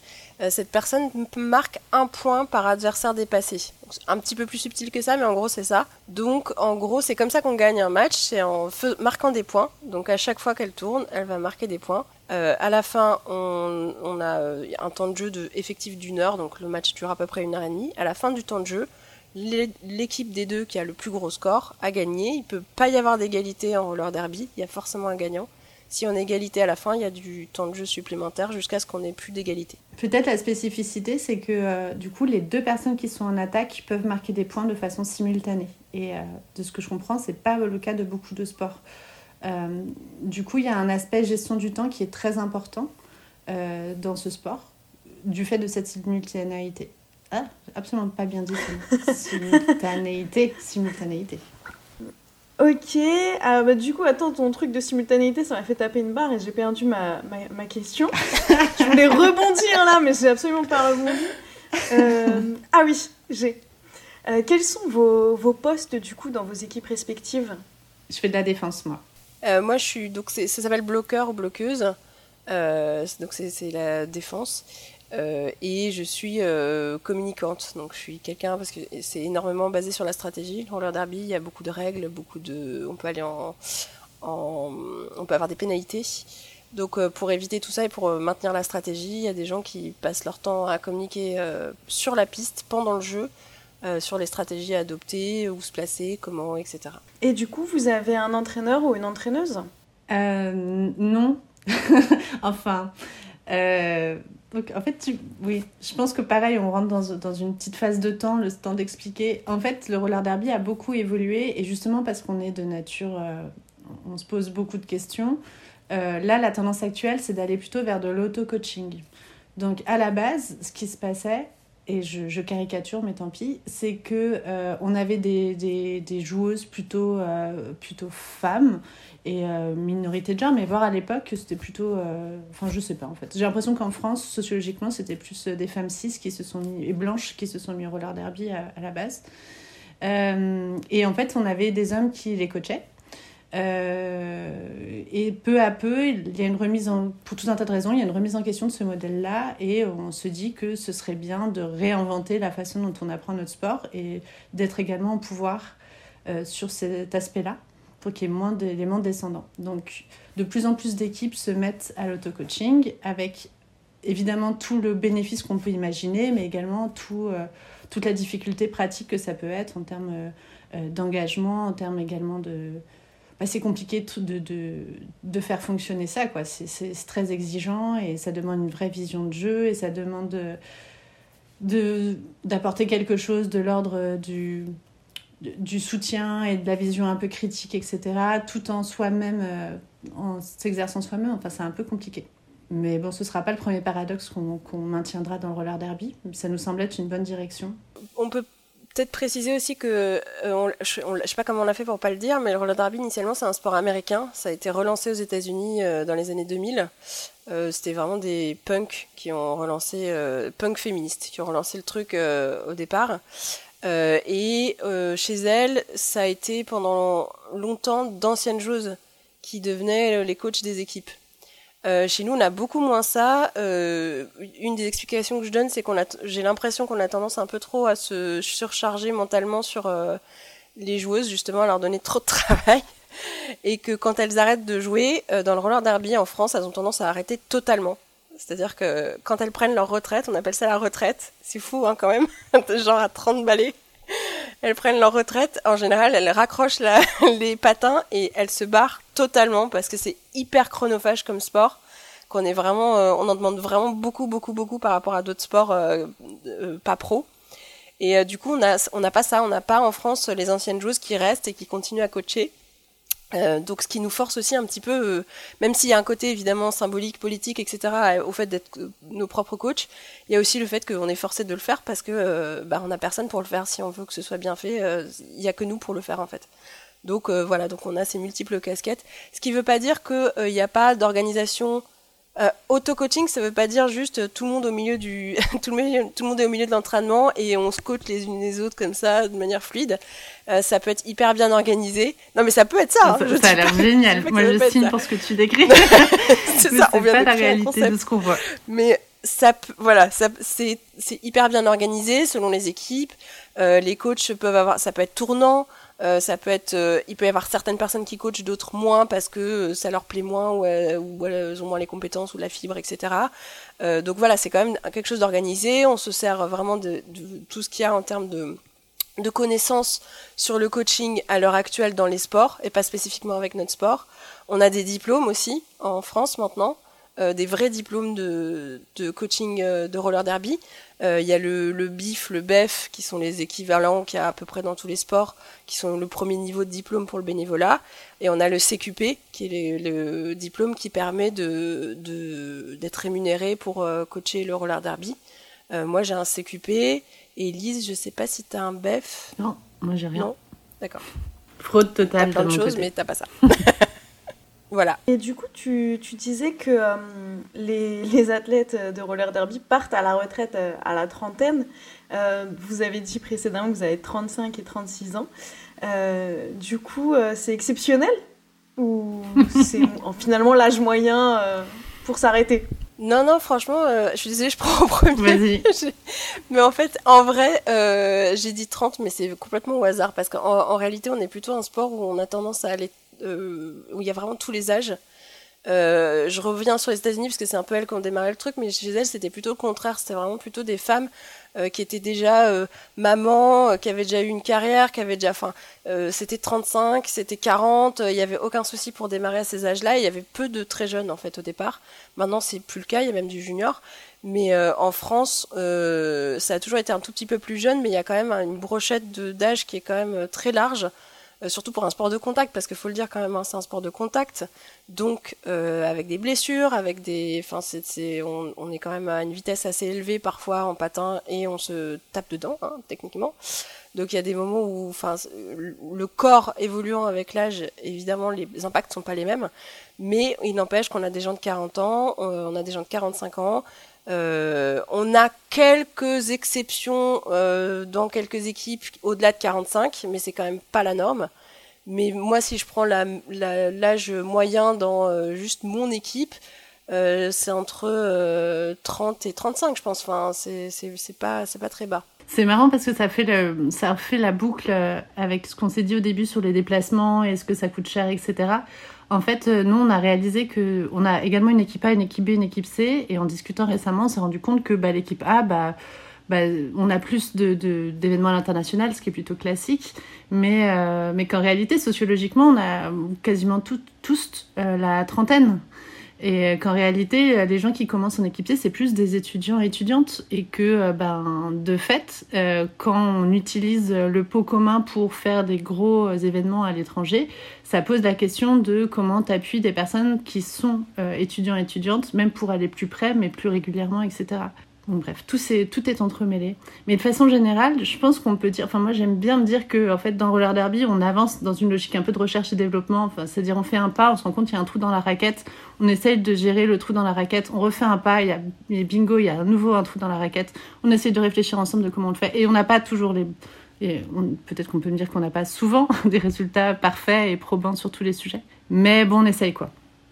cette personne marque un point par adversaire dépassé. un petit peu plus subtil que ça, mais en gros c'est ça. Donc en gros c'est comme ça qu'on gagne un match, c'est en marquant des points. Donc à chaque fois qu'elle tourne, elle va marquer des points. Euh, à la fin, on, a euh, un temps de jeu effectif d'une heure, donc le match dure à peu près une heure et demie. À la fin du temps de jeu, l'équipe des deux qui a le plus gros score a gagné. Il peut pas y avoir d'égalité en roller derby, il y a forcément un gagnant. Si on a égalité à la fin, il y a du temps de jeu supplémentaire jusqu'à ce qu'on ait plus d'égalité. Peut-être la spécificité, c'est que euh, du coup, les deux personnes qui sont en attaque peuvent marquer des points de façon simultanée. Et euh, de ce que je comprends, c'est pas le cas de beaucoup de sports. Euh, du coup, il y a un aspect gestion du temps qui est très important dans ce sport, du fait de cette simultanéité. Ah, absolument pas bien dit. Simultanéité. Simultanéité. Ok, ah, bah, du coup, attends, ton truc de simultanéité, ça m'a fait taper une barre et j'ai perdu ma, ma, question. [LAUGHS] je voulais rebondir là, mais j'ai absolument pas rebondi. Euh, ah oui, j'ai. Euh, quels sont vos, vos, postes du coup dans vos équipes respectives? Je fais de la défense, moi. Euh, moi, je suis. Donc, ça s'appelle bloqueur ou bloqueuse. donc, c'est la défense. Euh, et je suis euh, communicante, donc je suis quelqu'un parce que c'est énormément basé sur la stratégie. Le roller derby, il y a beaucoup de règles, beaucoup de, on peut aller en, on peut avoir des pénalités. Donc euh, pour éviter tout ça et pour maintenir la stratégie, il y a des gens qui passent leur temps à communiquer sur la piste pendant le jeu, sur les stratégies à adopter, où se placer, comment, etc. Et du coup, vous avez un entraîneur ou une entraîneuse? Non. [LAUGHS] enfin. En fait, je pense que pareil, on rentre dans, dans, une petite phase de temps, le temps d'expliquer. En fait, le roller derby a beaucoup évolué et justement parce qu'on est de nature, euh, on se pose beaucoup de questions. Euh, là, la tendance actuelle, c'est d'aller plutôt vers de l'auto-coaching. Donc, à la base, ce qui se passait, et je, je caricature, mais tant pis, c'est que euh, on avait des, des, joueuses plutôt, plutôt femmes et euh, minorité de genre, mais voir à l'époque que c'était plutôt. Euh, enfin, je sais pas en fait. J'ai l'impression qu'en France, sociologiquement, c'était plus euh, des femmes cis qui se sont et blanches qui se sont mis au roller derby à, la base. et en fait, on avait des hommes qui les coachaient. Et peu à peu, il y a une remise en, pour tout un tas de raisons, il y a une remise en question de ce modèle-là, et on se dit que ce serait bien de réinventer la façon dont on apprend notre sport et d'être également au pouvoir sur cet aspect-là pour qu'il y ait moins d'éléments descendants. Donc, de plus en plus d'équipes se mettent à l'auto-coaching avec évidemment tout le bénéfice qu'on peut imaginer, mais également tout, euh, toute la difficulté pratique que ça peut être en termes euh, euh, d'engagement, en termes également de... Bah, c'est compliqué de, de, de, faire fonctionner ça, quoi. C'est très exigeant et ça demande une vraie vision de jeu et ça demande d'apporter quelque chose de l'ordre du du soutien et de la vision un peu critique, etc., tout en soi-même, euh, en s'exerçant soi-même, enfin, c'est un peu compliqué. Mais bon, ce ne sera pas le premier paradoxe qu'on maintiendra dans le roller derby. Ça nous semble être une bonne direction. On peut peut-être préciser aussi que, euh, je ne sais pas comment on l'a fait pour pas le dire, mais le roller derby, initialement, c'est un sport américain. Ça a été relancé aux États-Unis euh, dans les années 2000. C'était vraiment des punks qui ont relancé, punk féministes, qui ont relancé le truc au départ. Euh, et euh, chez elle, ça a été pendant longtemps d'anciennes joueuses qui devenaient les coachs des équipes. Euh, chez nous, on a beaucoup moins ça. une des explications que je donne, c'est qu'on a, j'ai l'impression qu'on a tendance un peu trop à se surcharger mentalement sur les joueuses, justement, à leur donner trop de [LAUGHS] travail. Et que quand elles arrêtent de jouer, dans le roller derby en France, elles ont tendance à arrêter totalement. C'est-à-dire que quand elles prennent leur retraite, on appelle ça la retraite, c'est fou hein, quand même, [LAUGHS] genre à 30 balais, elles prennent leur retraite, en général elles raccrochent [LAUGHS] les patins et elles se barrent totalement parce que c'est hyper chronophage comme sport, qu'on est vraiment, euh, on en demande vraiment beaucoup, beaucoup, beaucoup par rapport à d'autres sports euh, euh, pas pro. Et du coup, on n'a on pas ça, on n'a pas en France les anciennes joueuses qui restent et qui continuent à coacher. Euh, donc ce qui nous force aussi un petit peu, euh, même s'il y a un côté évidemment symbolique, politique, etc., au fait d'être euh, nos propres coachs, il y a aussi le fait qu'on est forcé de le faire parce que bah, on n'a personne pour le faire. Si on veut que ce soit bien fait, il n'y a que nous pour le faire en fait. Donc voilà, donc on a ces multiples casquettes. Ce qui ne veut pas dire qu'il n'y a pas d'organisation euh, auto-coaching, ça veut pas dire juste euh, tout le monde au milieu du, [LAUGHS] tout, le tout le monde est au milieu de l'entraînement et on se coach les unes les autres comme ça de manière fluide. Euh, ça peut être hyper bien organisé. Non, mais ça peut être ça. Hein, ça, a l'air génial. [LAUGHS] Moi, je signe pour ce que tu décris. [LAUGHS] c'est ça. On vient pas la réalité de ce qu'on voit. Mais ça, voilà, ça, c'est, c'est hyper bien organisé selon les équipes. Euh, les coachs peuvent avoir, ça peut être tournant. Euh, ça peut être, euh, il peut y avoir certaines personnes qui coachent, d'autres moins parce que euh, ça leur plaît moins ou, ou, elles ont moins les compétences ou la fibre, etc. donc voilà, c'est quand même quelque chose d'organisé. On se sert vraiment de, de tout ce qu'il y a en termes de de connaissances sur le coaching à l'heure actuelle dans les sports et pas spécifiquement avec notre sport. On a des diplômes aussi en France maintenant, euh, des vrais diplômes de, de coaching euh, de roller derby. Euh, il y a le, le BIF, le BEF, qui sont les équivalents qu'il y a à peu près dans tous les sports, qui sont le premier niveau de diplôme pour le bénévolat. Et on a le CQP, qui est le, le diplôme qui permet de d'être rémunéré pour coacher le roller derby. moi, j'ai un CQP et Lise, je sais pas si tu as un BEF. Non, moi j'ai rien. Non, d'accord. Fraude totale. T'as plein de choses, mais t'as pas ça. [LAUGHS] voilà. Et du coup, tu, tu disais que euh, les, les, athlètes de roller derby partent à la retraite euh, à la trentaine. Euh, vous avez dit précédemment que vous avez 35 et 36 ans. Euh, du coup, c'est exceptionnel Ou c'est [LAUGHS] finalement l'âge moyen pour s'arrêter? Non, non, franchement, euh, je suis désolée, je prends au premier. Vas-y. [LAUGHS] mais en fait, en vrai, euh, j'ai dit 30, mais c'est complètement au hasard. Parce qu'en en réalité, on est plutôt un sport où on a tendance à aller. Euh, où il y a vraiment tous les âges. Euh, je reviens sur les États-Unis parce que c'est un peu elles qui ont démarré le truc, mais chez elles, c'était plutôt le contraire. C'était vraiment plutôt des femmes euh, qui étaient déjà euh, mamans, qui avaient déjà eu une carrière, qui avaient déjà. Enfin, c'était 35, c'était 40, il n'y avait aucun souci pour démarrer à ces âges-là. Il y avait peu de très jeunes, en fait, au départ. Maintenant, c'est plus le cas, il y a même du junior. Mais en France, ça a toujours été un tout petit peu plus jeune, mais il y a quand même une brochette d'âge qui est quand même très large. Euh, surtout pour un sport de contact, parce qu'il faut le dire quand même, hein, c'est un sport de contact, donc euh, avec des blessures, avec des, enfin, on, est quand même à une vitesse assez élevée parfois en patin et on se tape dedans, hein, techniquement. Donc il y a des moments où, enfin, le corps évoluant avec l'âge, évidemment, les impacts sont pas les mêmes, mais il n'empêche qu'on a des gens de 40 ans, euh, on a des gens de 45 ans. Euh, on a quelques exceptions euh, dans quelques équipes au-delà de 45, mais c'est quand même pas la norme. Mais moi, si je prends l'âge moyen dans euh, juste mon équipe, euh, c'est entre 30 et 35, je pense. Enfin, c'est pas, pas très bas. C'est marrant parce que ça fait, le, ça fait la boucle avec ce qu'on s'est dit au début sur les déplacements et ce que ça coûte cher, etc. En fait, euh, nous, on a réalisé que on a également une équipe A, une équipe B, une équipe C, et en discutant récemment, on s'est rendu compte que bah, l'équipe A, bah, bah, on a plus d'événements de, à l'international, ce qui est plutôt classique, mais, euh, mais qu'en réalité, sociologiquement, on a quasiment tout, tous euh, la trentaine. Et qu'en réalité, les gens qui commencent en équipe C, c'est plus des étudiants et étudiantes. Et que, ben, de fait, quand on utilise le pot commun pour faire des gros événements à l'étranger, ça pose la question de comment tu appuies des personnes qui sont euh, étudiants et étudiantes, même pour aller plus près, mais plus régulièrement, etc. Bref, tout, est, tout est entremêlé. Mais de façon générale, je pense qu'on peut dire, enfin moi j'aime bien me dire que en fait dans roller derby, on avance dans une logique un peu de recherche et développement. Enfin, c'est-à-dire on fait un pas, on se rend compte qu'il y a un trou dans la raquette, on essaye de gérer le trou dans la raquette, on refait un pas, il y a, a bingo, il y a à nouveau un trou dans la raquette. On essaye de réfléchir ensemble de comment on le fait et on n'a pas toujours les et peut-être qu'on peut me dire qu'on n'a pas souvent [LAUGHS] des résultats parfaits et probants sur tous les sujets. Mais bon, on essaye quoi.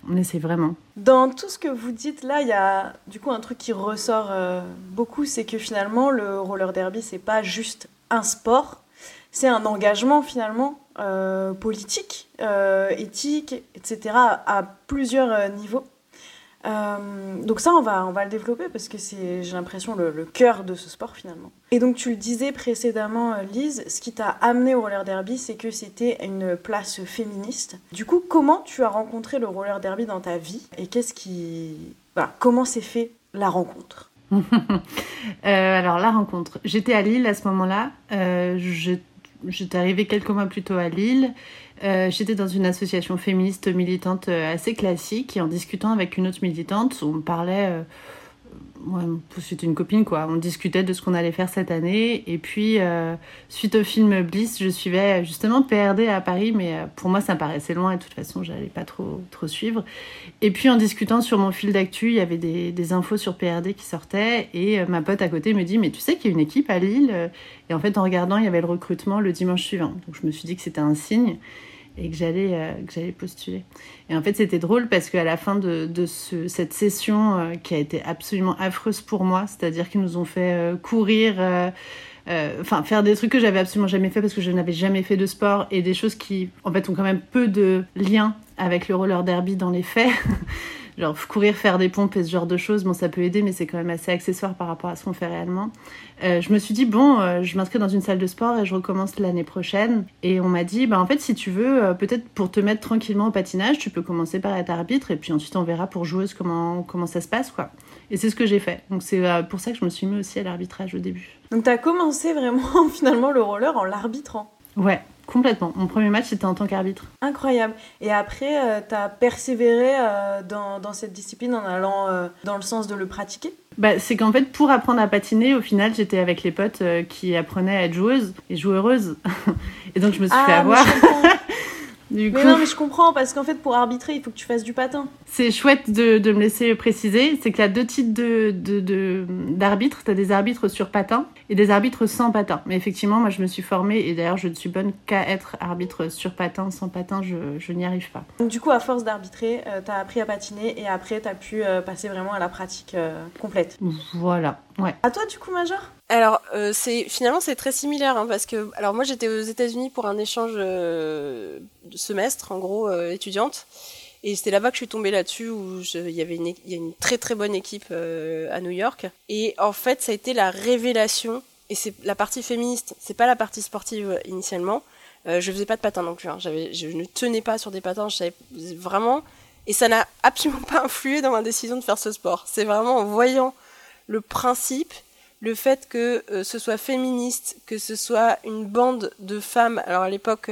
On essaye vraiment. Dans tout ce que vous dites là, il y a du coup un truc qui ressort euh, beaucoup, c'est que finalement le roller derby c'est pas juste un sport, c'est un engagement finalement euh, politique, euh, éthique, etc. à plusieurs niveaux. Euh, donc ça, on va, on va le développer parce que c'est, j'ai l'impression, le, cœur de ce sport finalement. Et donc tu le disais précédemment, euh, Lise, ce qui t'a amené au roller derby, c'est que c'était une place féministe. Du coup, comment tu as rencontré le roller derby dans ta vie et qu'est-ce qui, comment s'est fait la rencontre? [LAUGHS] Euh, Alors la rencontre, j'étais à Lille à ce moment-là. Euh, j'étais arrivée quelques mois plus tôt à Lille. Euh, J'étais dans une association féministe militante euh, assez classique et en discutant avec une autre militante, on parlait, euh, ouais, c'était une copine quoi, on discutait de ce qu'on allait faire cette année. Et puis euh, suite au film Bliss, je suivais justement PRD à Paris, mais euh, pour moi ça me paraissait loin et de toute façon j'allais pas trop trop suivre. Et puis en discutant sur mon fil d'actu, il y avait des, des, infos sur PRD qui sortaient et euh, ma pote à côté me dit mais tu sais qu'il y a une équipe à Lille? Et en fait en regardant il y avait le recrutement le dimanche suivant, donc je me suis dit que c'était un signe et que j'allais euh, que j'allais postuler. Et en fait, c'était drôle parce qu'à la fin de, de ce, cette session euh, qui a été absolument affreuse pour moi, c'est-à-dire qu'ils nous ont fait euh, courir, enfin faire des trucs que j'avais absolument jamais fait parce que je n'avais jamais fait de sport et des choses qui en fait ont quand même peu de lien avec le roller derby dans les faits. [LAUGHS] Genre courir, faire des pompes et ce genre de choses, bon ça peut aider mais c'est quand même assez accessoire par rapport à ce qu'on fait réellement. Euh, je me suis dit bon, euh, je m'inscris dans une salle de sport et je recommence l'année prochaine. Et on m'a dit bah en fait si tu veux, euh, peut-être pour te mettre tranquillement au patinage, tu peux commencer par être arbitre et puis ensuite on verra pour joueuse comment comment ça se passe quoi. Et c'est ce que j'ai fait. Donc c'est pour ça que je me suis mis aussi à l'arbitrage au début. Donc t'as commencé vraiment [LAUGHS] finalement le roller en l'arbitrant. Ouais, complètement. Mon premier match c'était en tant qu'arbitre. Incroyable. Et après, euh, t'as persévéré euh, dans, dans cette discipline en allant euh, dans le sens de le pratiquer? Bah, c'est qu'en fait, pour apprendre à patiner, au final, j'étais avec les potes euh, qui apprenaient à être joueuses et joueureuse. [LAUGHS] et donc, je me suis fait mais avoir. [LAUGHS] Du mais coup, non, mais je comprends parce qu'en fait, pour arbitrer, il faut que tu fasses du patin. c'est chouette de, de me laisser préciser. C'est qu'il y a deux types de, de, de- d'arbitres. T'as des arbitres sur patin et des arbitres sans patin. Mais effectivement, moi, je me suis formée et d'ailleurs, je ne suis bonne qu'à être arbitre sur patin. Sans patin, je, je n'y arrive pas. Donc du coup, à force d'arbitrer, euh, t'as appris à patiner et après, t'as pu euh, passer vraiment à la pratique euh, complète. Voilà. Ouais. À toi, du coup, Major? Alors, euh, c'est finalement c'est très similaire hein, parce que alors moi j'étais aux États-Unis pour un échange euh, semestre en gros euh, étudiante et c'était là-bas que je suis tombée là-dessus où il y avait une, y a une très très bonne équipe euh, à New York et en fait ça a été la révélation et c'est la partie féministe, c'est pas la partie sportive euh, initialement. Euh, je faisais pas de patin non plus, hein. je ne tenais pas sur des patins, je savais vraiment et ça n'a [LAUGHS] absolument pas influé dans ma décision de faire ce sport. C'est vraiment en voyant le principe le fait que ce soit féministe, que ce soit une bande de femmes. Alors à l'époque,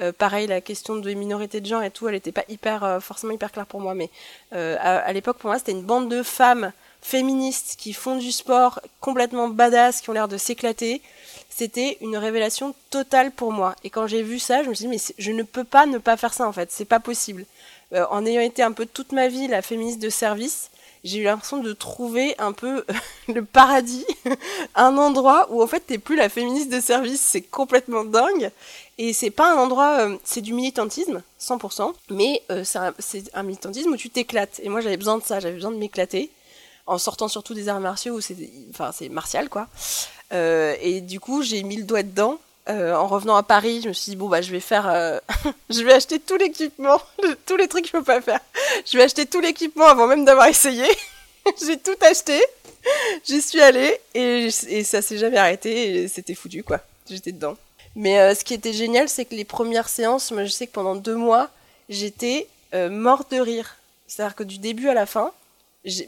euh, pareil, la question de minorité de genre et tout, elle n'était pas hyper euh, forcément hyper claire pour moi, mais euh, à, à l'époque pour moi c'était une bande de femmes féministes qui font du sport complètement badass, qui ont l'air de s'éclater. C'était une révélation totale pour moi. Et quand j'ai vu ça, je me suis dit mais je ne peux pas ne pas faire ça en fait, c'est pas possible. En ayant été un peu toute ma vie la féministe de service, j'ai eu l'impression de trouver un peu [LAUGHS] le paradis, [LAUGHS] un endroit où en fait t'es plus la féministe de service, c'est complètement dingue. Et c'est pas un endroit, euh, c'est du militantisme, 100%, mais euh, c'est un, un militantisme où tu t'éclates. Et moi j'avais besoin de ça, j'avais besoin de m'éclater, en sortant surtout des arts martiaux où c'est, enfin c'est martial quoi. Euh, et du coup j'ai mis le doigt dedans. Euh, en revenant à Paris, je me suis dit bon bah je vais faire, euh, [LAUGHS] je vais acheter tout l'équipement, [LAUGHS] tous les trucs que je peux pas faire. Je vais acheter tout l'équipement avant même d'avoir essayé. [LAUGHS] j'ai tout acheté. J'y suis allée et, et ça s'est jamais arrêté c'était foutu quoi. J'étais dedans. Mais euh, ce qui était génial, c'est que les premières séances, moi je sais que pendant deux mois, j'étais morte de rire. C'est-à-dire que du début à la fin,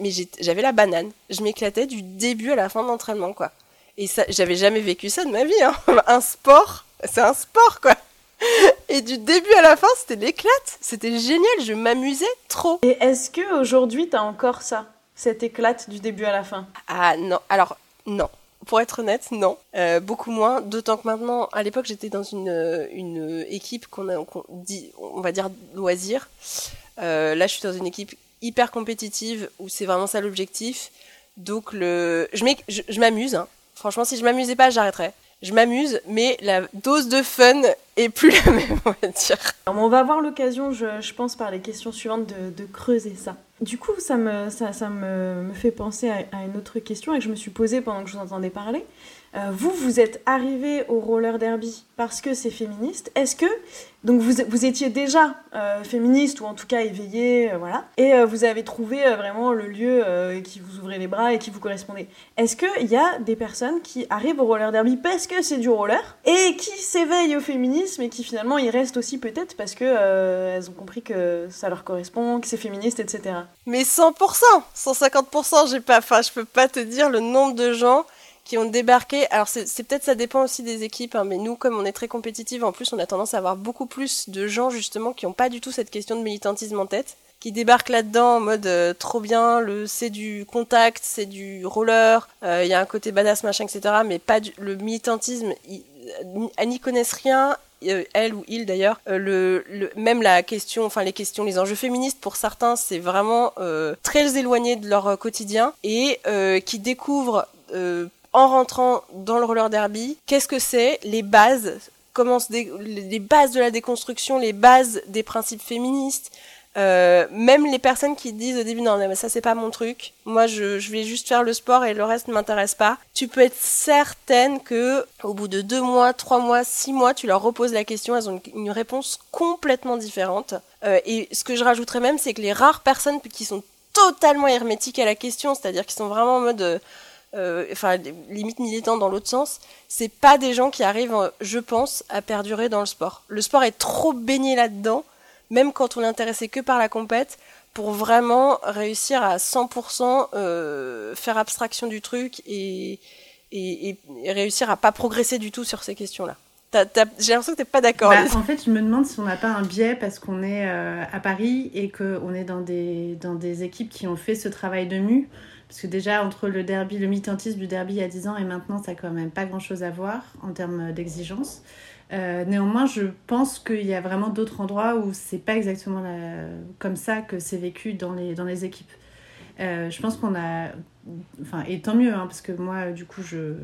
mais j'avais la banane. Je m'éclatais du début à la fin de l'entraînement quoi. Et ça, j'avais jamais vécu ça de ma vie. Hein. [LAUGHS] Un sport, c'est un sport quoi. Et du début à la fin, c'était l'éclate. C'était génial. Je m'amusais trop. Et est-ce que aujourd'hui, t'as encore ça Cette éclate du début à la fin? Ah non, alors non. Pour être honnête, non. Euh, beaucoup moins. D'autant que maintenant, à l'époque, j'étais dans une, euh, une équipe qu'on a, dit, on va dire loisir. Euh, là, je suis dans une équipe hyper compétitive où c'est vraiment ça l'objectif. Donc le, je m'é- je, je m'amuse. hein. Franchement, si je m'amusais pas, j'arrêterais. Je m'amuse, mais la dose de fun est plus [LAUGHS] la même, on va dire. On va avoir l'occasion, je, pense, par les questions suivantes, de, de creuser ça. Du coup, ça me, ça, ça me, me fait penser à, à une autre question et que je me suis posée pendant que je vous entendais parler. Euh, vous, vous êtes arrivé au roller derby parce que c'est féministe. Est-ce que, donc vous, vous étiez déjà euh, féministe ou en tout cas éveillé, euh, voilà, et euh, vous avez trouvé vraiment le lieu qui vous ouvrait les bras et qui vous correspondait. Est-ce qu'il y a des personnes qui arrivent au roller derby parce que c'est du roller et qui s'éveillent au féminisme et qui finalement y restent aussi peut-être parce que elles ont compris que ça leur correspond, que c'est féministe, etc. Mais 100%, 150%, j'ai pas, enfin, je peux pas te dire le nombre de gens qui ont débarqué. Alors, c'est peut-être, ça dépend aussi des équipes, hein, mais nous, comme on est très compétitive, en plus, on a tendance à avoir beaucoup plus de gens, justement, qui ont pas du tout cette question de militantisme en tête, qui débarquent là-dedans en mode euh, trop bien, le c'est du contact, c'est du roller, euh, il y a un côté badass, machin, etc., mais pas du, le militantisme, ils, elles n'y connaissent rien, euh, elle ou il d'ailleurs, euh, le, le, même la question, enfin les questions, les enjeux féministes pour certains, c'est vraiment euh, très éloigné de leur euh, quotidien et euh, qui découvrent euh, en rentrant dans le roller derby, qu'est-ce que c'est, les bases, comment les bases de la déconstruction, les bases des principes féministes, Euh, même les personnes qui disent au début non mais ça c'est pas mon truc, moi je, je vais juste faire le sport et le reste ne m'intéresse pas. Tu peux être certaine que au bout de deux mois, trois mois, six mois, tu leur reposes la question, elles ont une, réponse complètement différente. Euh, et ce que je rajouterais même, c'est que les rares personnes qui sont totalement hermétiques à la question, c'est-à-dire qui sont vraiment en mode euh, enfin limite militant dans l'autre sens, c'est pas des gens qui arrivent, je pense, à perdurer dans le sport. Le sport est trop baigné là-dedans même quand on est intéressé que par la compète, pour vraiment réussir à 100% euh, faire abstraction du truc et, et, réussir à pas progresser du tout sur ces questions-là. J'ai l'impression que tu n'es pas d'accord. Bah, en fait, je me demande si on n'a pas un biais parce qu'on est euh, à Paris et qu'on est dans des, dans des équipes qui ont fait ce travail de mu. Parce que déjà, entre le derby, le militantisme du derby il y a 10 ans et maintenant, ça n'a quand même pas grand-chose à voir en termes d'exigence. Euh, néanmoins, je pense qu'il y a vraiment d'autres endroits où c'est pas exactement comme ça que c'est vécu dans les, dans les équipes. Euh, je pense qu'on a. Enfin, et tant mieux, hein, parce que moi, du coup, je,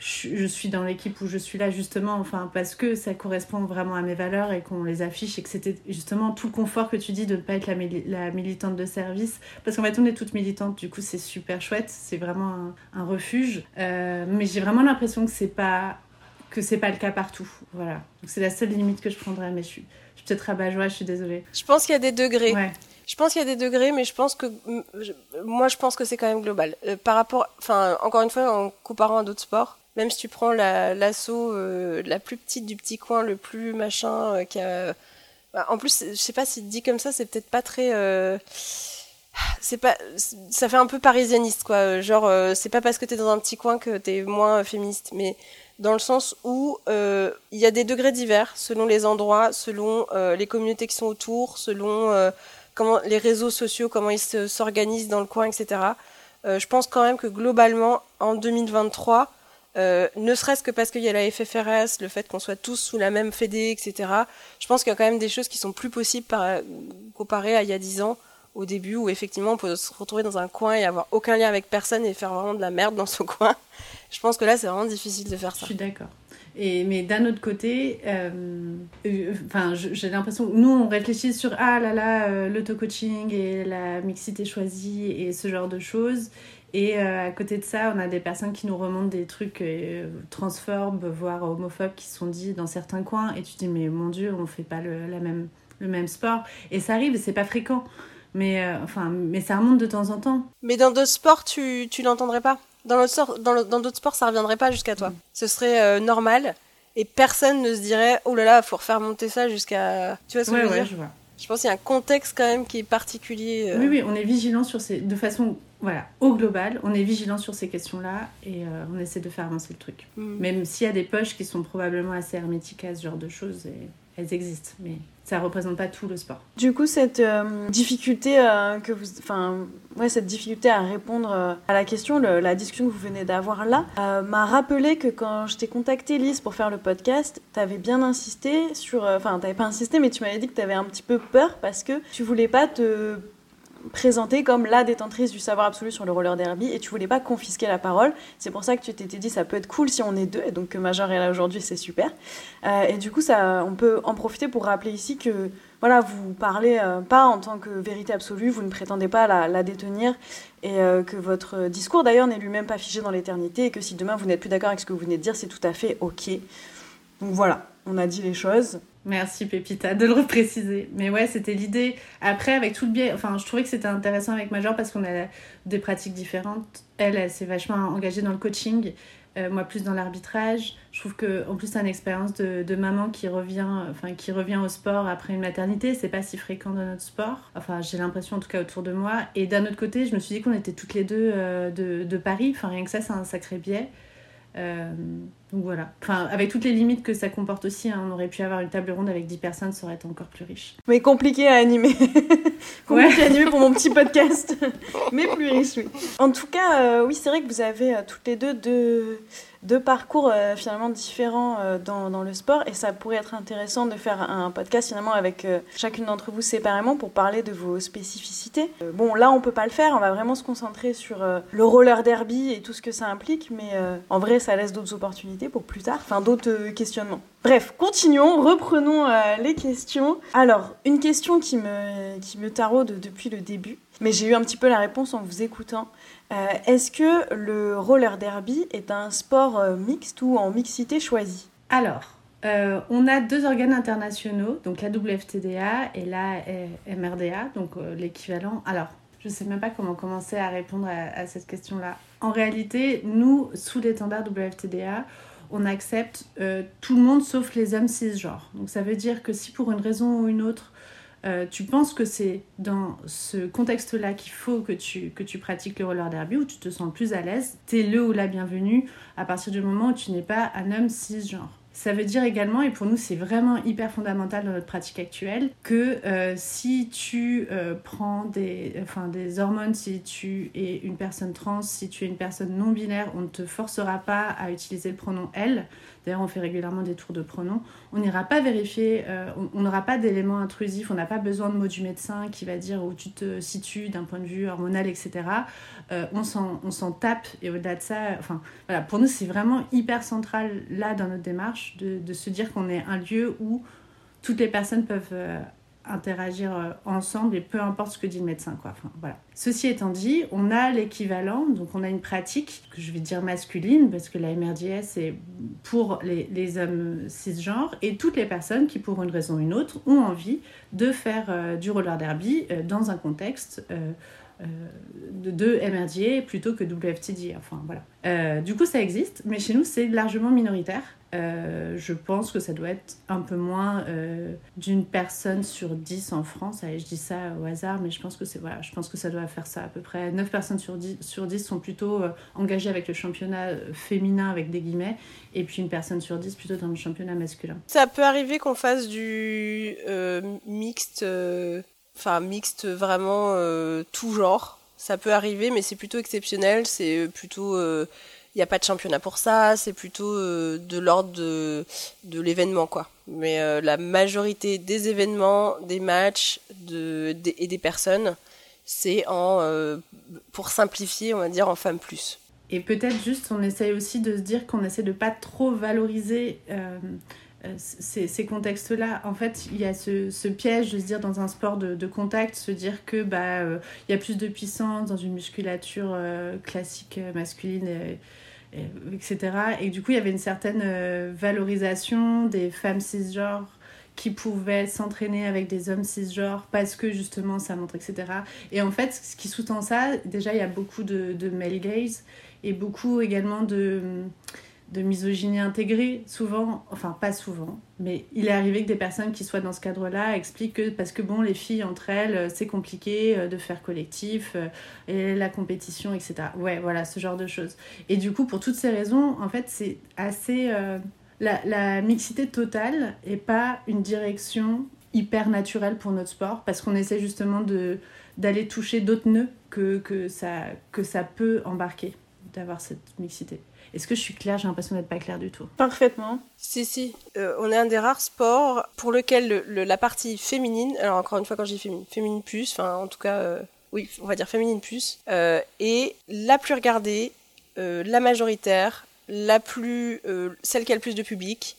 je, suis dans l'équipe où je suis là justement, enfin, parce que ça correspond vraiment à mes valeurs et qu'on les affiche et que c'était justement tout le confort que tu dis de ne pas être la, la militante de service. Parce qu'en fait, on est toutes militantes, du coup, c'est super chouette, c'est vraiment un, refuge. Euh, mais j'ai vraiment l'impression que c'est pas que c'est pas le cas partout. Voilà. c'est la seule limite que je prendrais, mais je suis, je suis peut-être rabat je suis désolée. Je pense qu'il y a des degrés. Je pense qu'il y a des degrés, mais je pense que moi je pense que c'est quand même global. Euh, par rapport, enfin encore une fois en comparant à d'autres sports, même si tu prends l'assaut euh, la plus petite du petit coin, le plus machin, euh, qui bah, en plus je sais pas si dit comme ça, c'est peut-être pas très c'est pas ça fait un peu parisianiste quoi genre c'est pas parce que t'es dans un petit coin que t'es moins féministe mais dans le sens où euh, il y a des degrés divers selon les endroits, selon euh, les communautés qui sont autour, selon euh, comment les réseaux sociaux, comment ils s'organisent dans le coin, etc. je pense quand même que globalement, en 2023, ne serait-ce que parce qu'il y a la FFRS, le fait qu'on soit tous sous la même fédé, etc. Je pense qu'il y a quand même des choses qui sont plus possibles par, comparées à il y a 10 ans, au début, où effectivement on peut se retrouver dans un coin et avoir aucun lien avec personne et faire vraiment de la merde dans son [LAUGHS] coin. Je pense que là, c'est vraiment difficile de faire ça. Je suis d'accord. Mais d'un autre côté, euh, euh, j'ai l'impression que nous, on réfléchit sur ah là là, euh, l'auto-coaching et la mixité choisie et ce genre de choses. Et à côté de ça, on a des personnes qui nous remontent des trucs transphobes, voire homophobes, qui sont dits dans certains coins. Et tu te dis, mais mon Dieu, on fait pas le, la même, le même sport. Et ça arrive, c'est pas fréquent. Mais, enfin, mais ça remonte de temps en temps. Mais dans d'autres sports, tu, tu l'entendrais pas dans d'autres sports, ça reviendrait pas jusqu'à toi. Ce serait euh, normal et personne ne se dirait oh là là, faut refaire monter ça jusqu'à. Tu vois ce que je veux dire je, vois. je pense qu'il y a un contexte quand même qui est particulier. Euh. Oui, oui, on est vigilant sur ces. De façon, voilà, au global, on est vigilant sur ces questions-là et euh, on essaie de faire avancer le truc. Mm. Même s'il y a des poches qui sont probablement assez hermétiques à ce genre de choses, et elles existent, mais ça représente pas tout le sport. Du coup, cette euh, difficulté euh, que vous, enfin, ouais, cette difficulté à répondre euh, à la question, la discussion que vous venez d'avoir là, m'a rappelé que quand je t'ai contacté Lise pour faire le podcast, tu avais bien insisté sur, enfin, t'avais pas insisté, mais tu m'avais dit que tu avais un petit peu peur parce que tu voulais pas te présentée comme la détentrice du savoir absolu sur le roller derby et tu voulais pas confisquer la parole. C'est pour ça que tu t'étais dit ça peut être cool si on est deux et donc que Major est là aujourd'hui c'est super. Euh, et du coup ça, on peut en profiter pour rappeler ici que voilà vous parlez euh, pas en tant que vérité absolue, vous ne prétendez pas la, la détenir et euh, que votre discours d'ailleurs n'est lui-même pas figé dans l'éternité et que si demain vous n'êtes plus d'accord avec ce que vous venez de dire c'est tout à fait ok. Donc voilà, on a dit les choses. Merci Pépita de le repréciser. Mais ouais, c'était l'idée. Après, avec tout le biais, enfin, je trouvais que c'était intéressant avec Major parce qu'on a des pratiques différentes. Elle, elle s'est vachement engagée dans le coaching, euh, moi plus dans l'arbitrage. Je trouve que en plus, c'est une expérience de, maman qui revient, au sport après une maternité. C'est pas si fréquent dans notre sport. Enfin, j'ai l'impression en tout cas autour de moi. Et d'un autre côté, je me suis dit qu'on était toutes les deux euh, de, de Paris. Enfin, rien que ça, c'est un sacré biais. Euh, donc voilà. Enfin, avec toutes les limites que ça comporte aussi, hein, on aurait pu avoir une table ronde avec 10 personnes, ça aurait été encore plus riche. Mais compliqué à animer. [LAUGHS] compliqué à animer pour mon petit podcast. [LAUGHS] Mais plus riche, oui. En tout cas, euh, oui, c'est vrai que vous avez euh, toutes les deux deux deux parcours euh, finalement différents euh, dans, le sport et ça pourrait être intéressant de faire un podcast finalement avec euh, chacune d'entre vous séparément pour parler de vos spécificités. bon là on peut pas le faire, on va vraiment se concentrer sur le roller derby et tout ce que ça implique mais en vrai ça laisse d'autres opportunités pour plus tard, enfin d'autres questionnements. Bref, continuons, reprenons les questions. Alors, une question qui me, taraude depuis le début, mais j'ai eu un petit peu la réponse en vous écoutant. Est-ce que le roller derby est un sport mixte ou en mixité choisie? Alors, euh, on a deux organes internationaux, donc la WFTDA et la MRDA, donc euh, l'équivalent. Alors, je ne sais même pas comment commencer à répondre à, cette question-là. En réalité, nous, sous l'étendard WFTDA, on accepte euh, tout le monde sauf les hommes cisgenres. Donc ça veut dire que si pour une raison ou une autre, tu penses que c'est dans ce contexte-là qu'il faut que tu, que tu pratiques le roller derby, où tu te sens plus à l'aise, tu es le ou la bienvenue à partir du moment où tu n'es pas un homme cisgenre. Ça veut dire également, et pour nous c'est vraiment hyper fondamental dans notre pratique actuelle, que euh, si tu euh, prends des, enfin, des hormones, si tu es une personne trans, si tu es une personne non binaire, on ne te forcera pas à utiliser le pronom elle. D'ailleurs, on fait régulièrement des tours de pronoms. On n'ira pas vérifier, euh, on n'aura pas d'éléments intrusifs, on n'a pas besoin de mots du médecin qui va dire où tu te situes d'un point de vue hormonal, etc. Euh, on s'en tape et au-delà de ça, enfin, voilà, pour nous, c'est vraiment hyper central là dans notre démarche de, se dire qu'on est un lieu où toutes les personnes peuvent euh, interagir euh, ensemble et peu importe ce que dit le médecin. Quoi. Voilà. Ceci étant dit, on a l'équivalent, donc on a une pratique que je vais dire masculine parce que la MRDS c'est pour les, hommes cisgenres et toutes les personnes qui pour une raison ou une autre ont envie de faire euh, du roller derby euh, dans un contexte de MRDA plutôt que WFTD. Enfin, voilà. du coup ça existe, mais chez nous c'est largement minoritaire. Euh, je pense que ça doit être un peu moins euh, d'une personne sur 10 en France. Je dis ça au hasard, mais je pense que, voilà, je pense que ça doit faire ça à peu près. 9 personnes sur 10, sur 10 sont plutôt euh, engagées avec le championnat féminin, avec des guillemets, et puis une personne sur 10 plutôt dans le championnat masculin. Ça peut arriver qu'on fasse du mixte, enfin mixte vraiment tout genre. Ça peut arriver, mais c'est plutôt exceptionnel. C'est plutôt il n'y a pas de championnat pour ça, c'est plutôt euh, de l'ordre de, l'événement, quoi. Mais euh, la majorité des événements, des matchs et des personnes, c'est en, euh, pour simplifier, on va dire, en femmes plus. Et peut-être juste, on essaye aussi de se dire qu'on essaie de pas trop valoriser ces, ces contextes-là. En fait, il y a ce, piège de se dire dans un sport de, contact, se dire que bah il y a plus de puissance dans une musculature classique masculine etc. Et du coup, il y avait une certaine euh, valorisation des femmes cisgenres qui pouvaient s'entraîner avec des hommes cisgenres parce que justement ça montre, etc. Et en fait, ce qui sous-tend ça, déjà, il y a beaucoup de, de male gaze et beaucoup également de misogynie intégrée, souvent, enfin pas souvent, mais il est arrivé que des personnes qui soient dans ce cadre-là expliquent que parce que bon, les filles entre elles, euh, c'est compliqué euh, de faire collectif, euh, et la compétition, etc. Ouais, voilà, ce genre de choses. Et du coup, pour toutes ces raisons, en fait, c'est assez... la, la, mixité totale et pas une direction hyper naturelle pour notre sport, parce qu'on essaie justement de d'aller toucher d'autres nœuds que, que, ça, que ça peut embarquer, d'avoir cette mixité. Est-ce que je suis claire? J'ai l'impression d'être pas claire du tout. Parfaitement. Si, si. Euh, on est un des rares sports pour lequel la partie féminine, alors encore une fois quand dis féminine, féminine plus, enfin en tout cas, euh, oui, on va dire féminine plus, euh, est la plus regardée, la majoritaire, la plus, celle qui a le plus de public.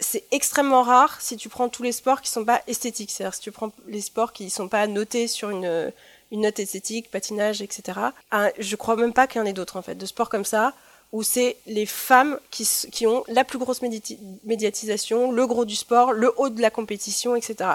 c'est extrêmement rare si tu prends tous les sports qui sont pas esthétiques, c'est-à-dire si tu prends les sports qui sont pas notés sur une, une note esthétique, patinage, etc. Ah, je crois même pas qu'il y en ait d'autres en fait, de sports comme ça où c'est les femmes qui, ont la plus grosse médiatisation, le gros du sport, le haut de la compétition, etc.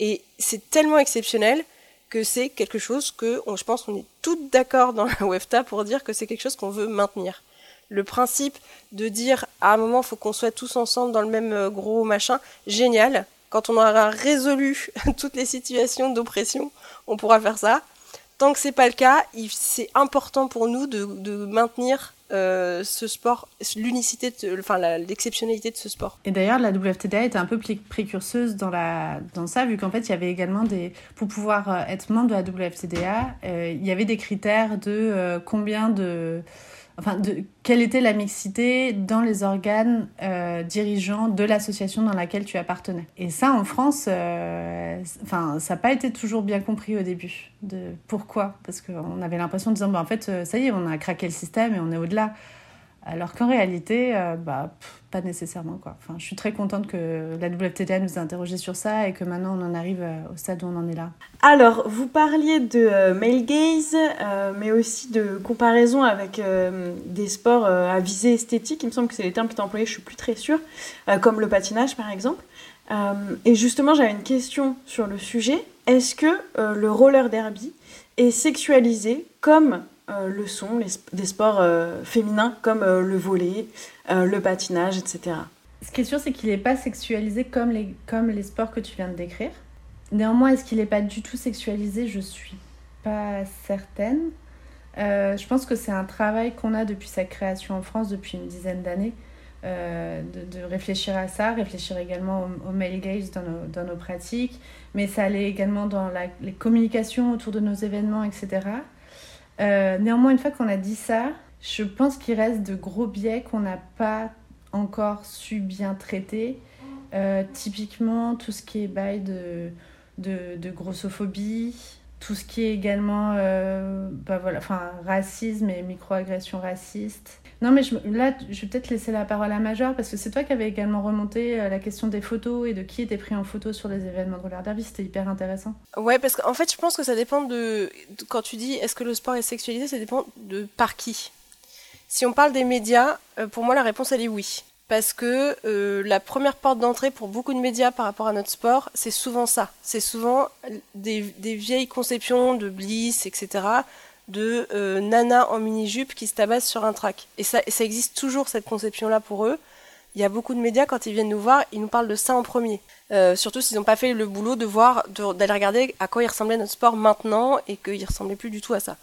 Et c'est tellement exceptionnel que c'est quelque chose que, je pense qu'on est toutes d'accord dans la WEFTA pour dire que c'est quelque chose qu'on veut maintenir. Le principe de dire à un moment, il faut qu'on soit tous ensemble dans le même euh, gros machin, génial. Quand on aura résolu [LAUGHS] toutes les situations d'oppression, on pourra faire ça. Tant que c'est pas le cas, c'est important pour nous de maintenir euh, ce sport, l'unicité, enfin l'exceptionnalité de ce sport. Et d'ailleurs, la WFTDA était un peu précurseuse dans, la, dans ça, vu qu'en fait, il y avait également des. Pour pouvoir euh, être membre de la WFTDA, euh, il y avait des critères de combien de enfin, de, quelle était la mixité dans les organes euh, dirigeants de l'association dans laquelle tu appartenais? Et ça, en France, euh, enfin, ça n'a pas été toujours bien compris au début. De pourquoi Parce qu'on avait l'impression de dire, bah, en fait, euh, ça y est, on a craqué le système et on est au-delà. Alors qu'en réalité, euh, bah, pas nécessairement. Quoi. Enfin, je suis très contente que la WFTDA nous ait interrogé sur ça et que maintenant on en arrive euh, au stade où on en est là. Alors, vous parliez de euh, male gaze, mais aussi de comparaison avec des sports à visée esthétique. Il me semble que c'est les termes qui étaient employés, je suis plus très sûre, comme le patinage par exemple. et justement, j'avais une question sur le sujet. Est-ce que le roller derby est sexualisé comme euh, le sont des sports euh, féminins comme euh, le volet, le patinage, etc. Ce qui est sûr, c'est qu'il n'est pas sexualisé comme les, comme les sports que tu viens de décrire. Néanmoins, est-ce qu'il n'est pas du tout sexualisé? Je suis pas certaine. je pense que c'est un travail qu'on a depuis sa création en France depuis une dizaine d'années, de, réfléchir à ça, réfléchir également au, male gaze dans nos, pratiques, mais ça allait également dans les communications autour de nos événements, etc. Euh, néanmoins, une fois qu'on a dit ça, je pense qu'il reste de gros biais qu'on n'a pas encore su bien traiter. Euh, typiquement, tout ce qui est bail de, de, grossophobie, tout ce qui est également euh, bah voilà, racisme et microagression raciste. Non, mais là, je vais peut-être laisser la parole à Major parce que c'est toi qui avais également remonté euh, la question des photos et de qui était pris en photo sur les événements de roller derby. C'était hyper intéressant. Ouais, parce qu'en fait, je pense que ça dépend de. Quand tu dis est-ce que le sport est sexualisé, ça dépend de par qui. Si on parle des médias, euh, pour moi, la réponse, elle est oui. Parce que euh, la première porte d'entrée pour beaucoup de médias par rapport à notre sport, c'est souvent ça. C'est souvent des, des vieilles conceptions de bliss, etc de euh, nana en mini-jupe qui se tabasse sur un track. Et ça, ça existe toujours cette conception-là pour eux. Il y a beaucoup de médias, quand ils viennent nous voir, ils nous parlent de ça en premier. Euh, surtout s'ils n'ont pas fait le boulot de voir, d'aller regarder à quoi il ressemblait notre sport maintenant et qu'il ressemblait plus du tout à ça.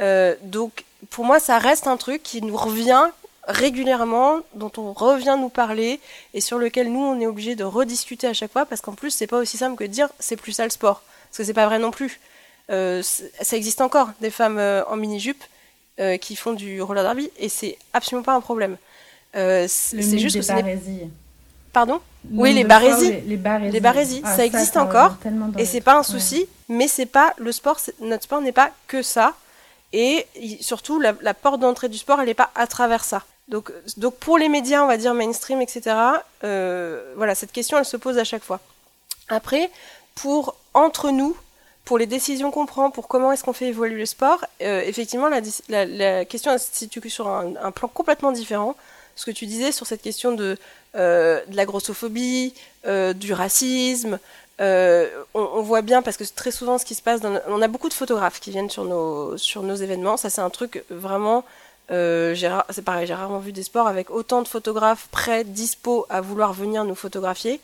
Euh, donc, pour moi, ça reste un truc qui nous revient régulièrement, dont on revient nous parler et sur lequel nous, on est obligé de rediscuter à chaque fois parce qu'en plus, c'est pas aussi simple que de dire c'est plus ça le sport. Parce que c'est pas vrai non plus. Euh, ça existe encore des femmes euh, en mini-jupe euh, qui font du roller derby et c'est absolument pas un problème. c'est juste que c'est Pardon Oui, les barésies. Les, barésies, ah, ça, existe encore et c'est pas un souci, mais c'est pas le sport. Notre sport n'est pas que ça et surtout la, porte d'entrée du sport, elle n'est pas à travers ça. Donc, donc pour les médias, on va dire mainstream, etc. voilà, cette question, elle se pose à chaque fois. Après, pour entre nous, pour les décisions qu'on prend, pour comment est-ce qu'on fait évoluer le sport, euh, effectivement, la, question se situe sur un, plan complètement différent. Ce que tu disais sur cette question de, euh, de la grossophobie, euh, du racisme, on, voit bien parce que très souvent ce qui se passe, on a beaucoup de photographes qui viennent sur nos, sur nos événements. Ça, c'est un truc vraiment. c'est pareil, j'ai rarement vu des sports avec autant de photographes prêts, dispo à vouloir venir nous photographier.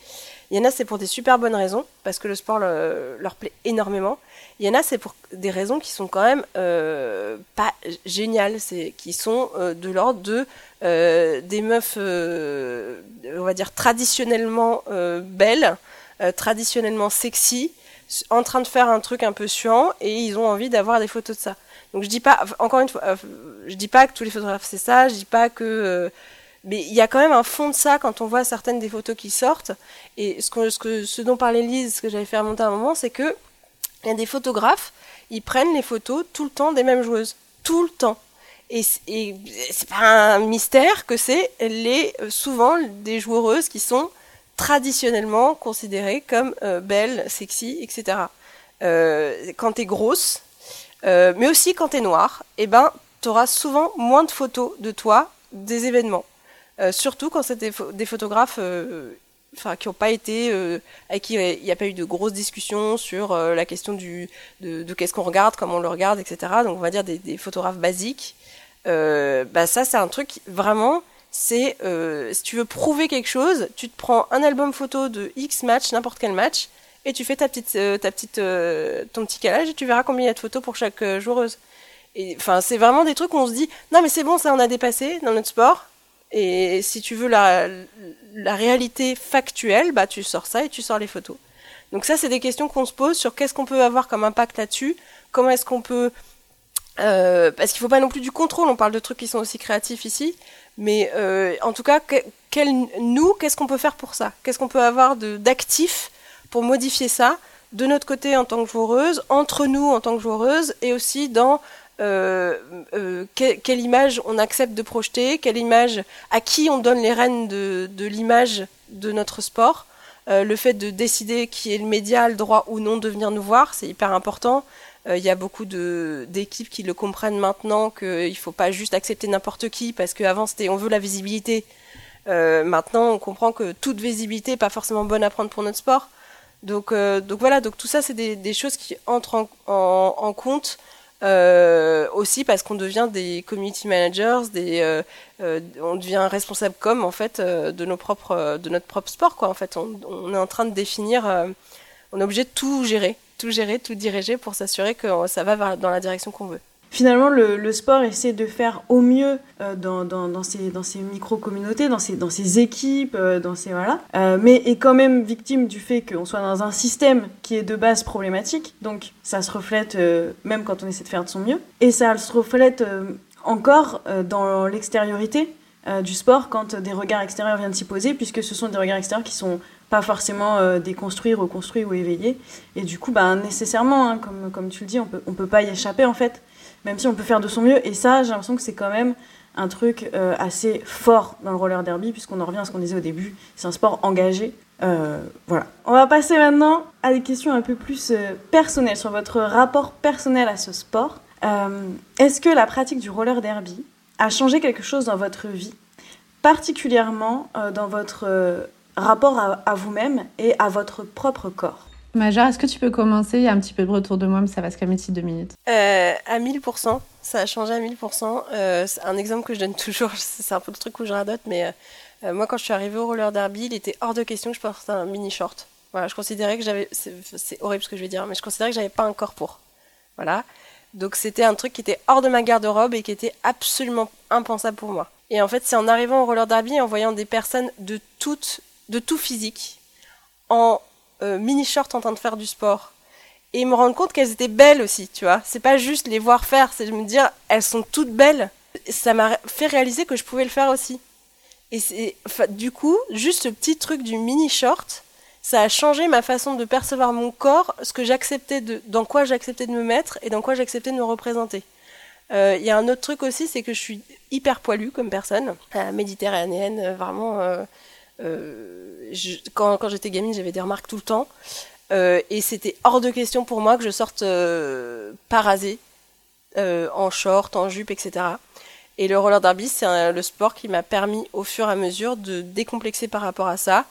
Il y en a, c'est pour des super bonnes raisons, parce que le sport leur plaît énormément. Il y en a, c'est pour des raisons qui sont quand même euh, pas géniales, c'est qui sont euh, de l'ordre de euh, des meufs, on va dire traditionnellement belles, traditionnellement sexy, en train de faire un truc un peu suant, et ils ont envie d'avoir des photos de ça. Donc je dis pas, encore une fois, je dis pas que tous les photographes c'est ça, je dis pas que mais il y a quand même un fond de ça quand on voit certaines des photos qui sortent. Et ce, dont parlait Lise, ce que j'avais fait remonter à un moment, c'est que il y a des photographes, ils prennent les photos tout le temps des mêmes joueuses. Tout le temps. Et, et c'est pas un mystère que c'est souvent des joueuses qui sont traditionnellement considérées comme euh, belles, sexy, etc. Euh, quand t'es grosse, euh, mais aussi quand t'es noire, eh ben, t'auras souvent moins de photos de toi des événements. Euh, surtout quand c'est des, photographes euh, enfin qui n'ont pas été euh, avec qui il n'y a pas eu de grosses discussions sur la question de, qu'est-ce qu'on regarde comment on le regarde etc donc on va dire des, photographes basiques. Bah ça c'est un truc vraiment c'est si tu veux prouver quelque chose tu te prends un album photo de X match n'importe quel match et tu fais ta petite ta petite ton petit calage et tu verras combien il y a de photos pour chaque joueuse. Enfin c'est vraiment des trucs où on se dit non mais c'est bon ça on a dépassé dans notre sport et si tu veux la, réalité factuelle, bah tu sors ça et tu sors les photos. Donc ça, c'est des questions qu'on se pose sur qu'est-ce qu'on peut avoir comme impact là-dessus, comment est-ce qu'on peut... Euh, parce qu'il faut pas non plus du contrôle, on parle de trucs qui sont aussi créatifs ici, mais euh, en tout cas, quel, nous, qu'est-ce qu'on peut faire pour ça? Qu'est-ce qu'on peut avoir d'actif pour modifier ça de notre côté en tant que joueuse, entre nous en tant que joueuse, et aussi dans euh, euh, quelle image on accepte de projeter, quelle image, à qui on donne les rênes de, de l'image de notre sport. Euh, le fait de décider qui est le média, le droit ou non de venir nous voir, c'est hyper important. Il y a beaucoup d'équipes qui le comprennent maintenant qu'il ne faut pas juste accepter n'importe qui parce qu'avant c'était on veut la visibilité. maintenant on comprend que toute visibilité n'est pas forcément bonne à prendre pour notre sport. Donc, donc voilà, donc tout ça c'est des, des, choses qui entrent en, en, en compte euh, aussi parce qu'on devient des community managers, euh, euh, on devient responsable comme en fait de nos propres, de notre propre sport quoi. En fait, on, on est en train de définir, on est obligé de tout gérer, tout gérer, tout diriger pour s'assurer que ça va dans la direction qu'on veut. Finalement, le, sport essaie de faire au mieux euh, dans, dans, ces, micro-communautés, dans ces, équipes, euh, dans ces voilà, euh, mais est quand même victime du fait qu'on soit dans un système qui est de base problématique. Donc ça se reflète même quand on essaie de faire de son mieux, et ça se reflète encore dans l'extériorité du sport quand des regards extérieurs viennent s'y poser, puisque ce sont des regards extérieurs qui sont pas forcément déconstruits, reconstruits ou éveillés. Et du coup, bah, nécessairement, hein, comme, tu le dis, on peut, on peut pas y échapper en fait même si on peut faire de son mieux. Et ça, j'ai l'impression que c'est quand même un truc euh, assez fort dans le roller derby, puisqu'on en revient à ce qu'on disait au début, c'est un sport engagé. Euh, voilà. On va passer maintenant à des questions un peu plus euh, personnelles, sur votre rapport personnel à ce sport. Est-ce que la pratique du roller derby a changé quelque chose dans votre vie, particulièrement dans votre rapport à vous-même et à votre propre corps? Major, est-ce que tu peux commencer? Il y a un petit peu de retour de moi, mais ça va se calmer d'ici deux minutes. Euh, à 1000%, ça a changé à 1000%. Euh, un exemple que je donne [LAUGHS] toujours, c'est un peu le truc où je radote, mais euh, moi, quand je suis arrivée au roller derby, il était hors de question que je porte un mini short. Voilà, je considérais que j'avais. C'est horrible ce que je vais dire, mais je considérais que j'avais pas un corps pour. Voilà. Donc c'était un truc qui était hors de ma garde-robe et qui était absolument impensable pour moi. Et en fait, c'est en arrivant au roller derby en voyant des personnes de toutes, de tout physique, en euh, mini short en train de faire du sport et me rendre compte qu'elles étaient belles aussi, tu vois. C'est pas juste les voir faire, c'est de me dire elles sont toutes belles. Ça m'a fait réaliser que je pouvais le faire aussi. Et c'est du coup, juste ce petit truc du mini short, ça a changé ma façon de percevoir mon corps, ce que j'acceptais de, dans quoi j'acceptais de me mettre et dans quoi j'acceptais de me représenter. Euh, il y a un autre truc aussi, c'est que je suis hyper poilue comme personne, euh, méditerranéenne, vraiment euh, quand, j'étais gamine, j'avais des remarques tout le temps. Euh, et c'était hors de question pour moi que je sorte euh, parasée, en short, en jupe, etc. Et le roller derby, c'est le sport qui m'a permis au fur et à mesure de décomplexer par rapport à ça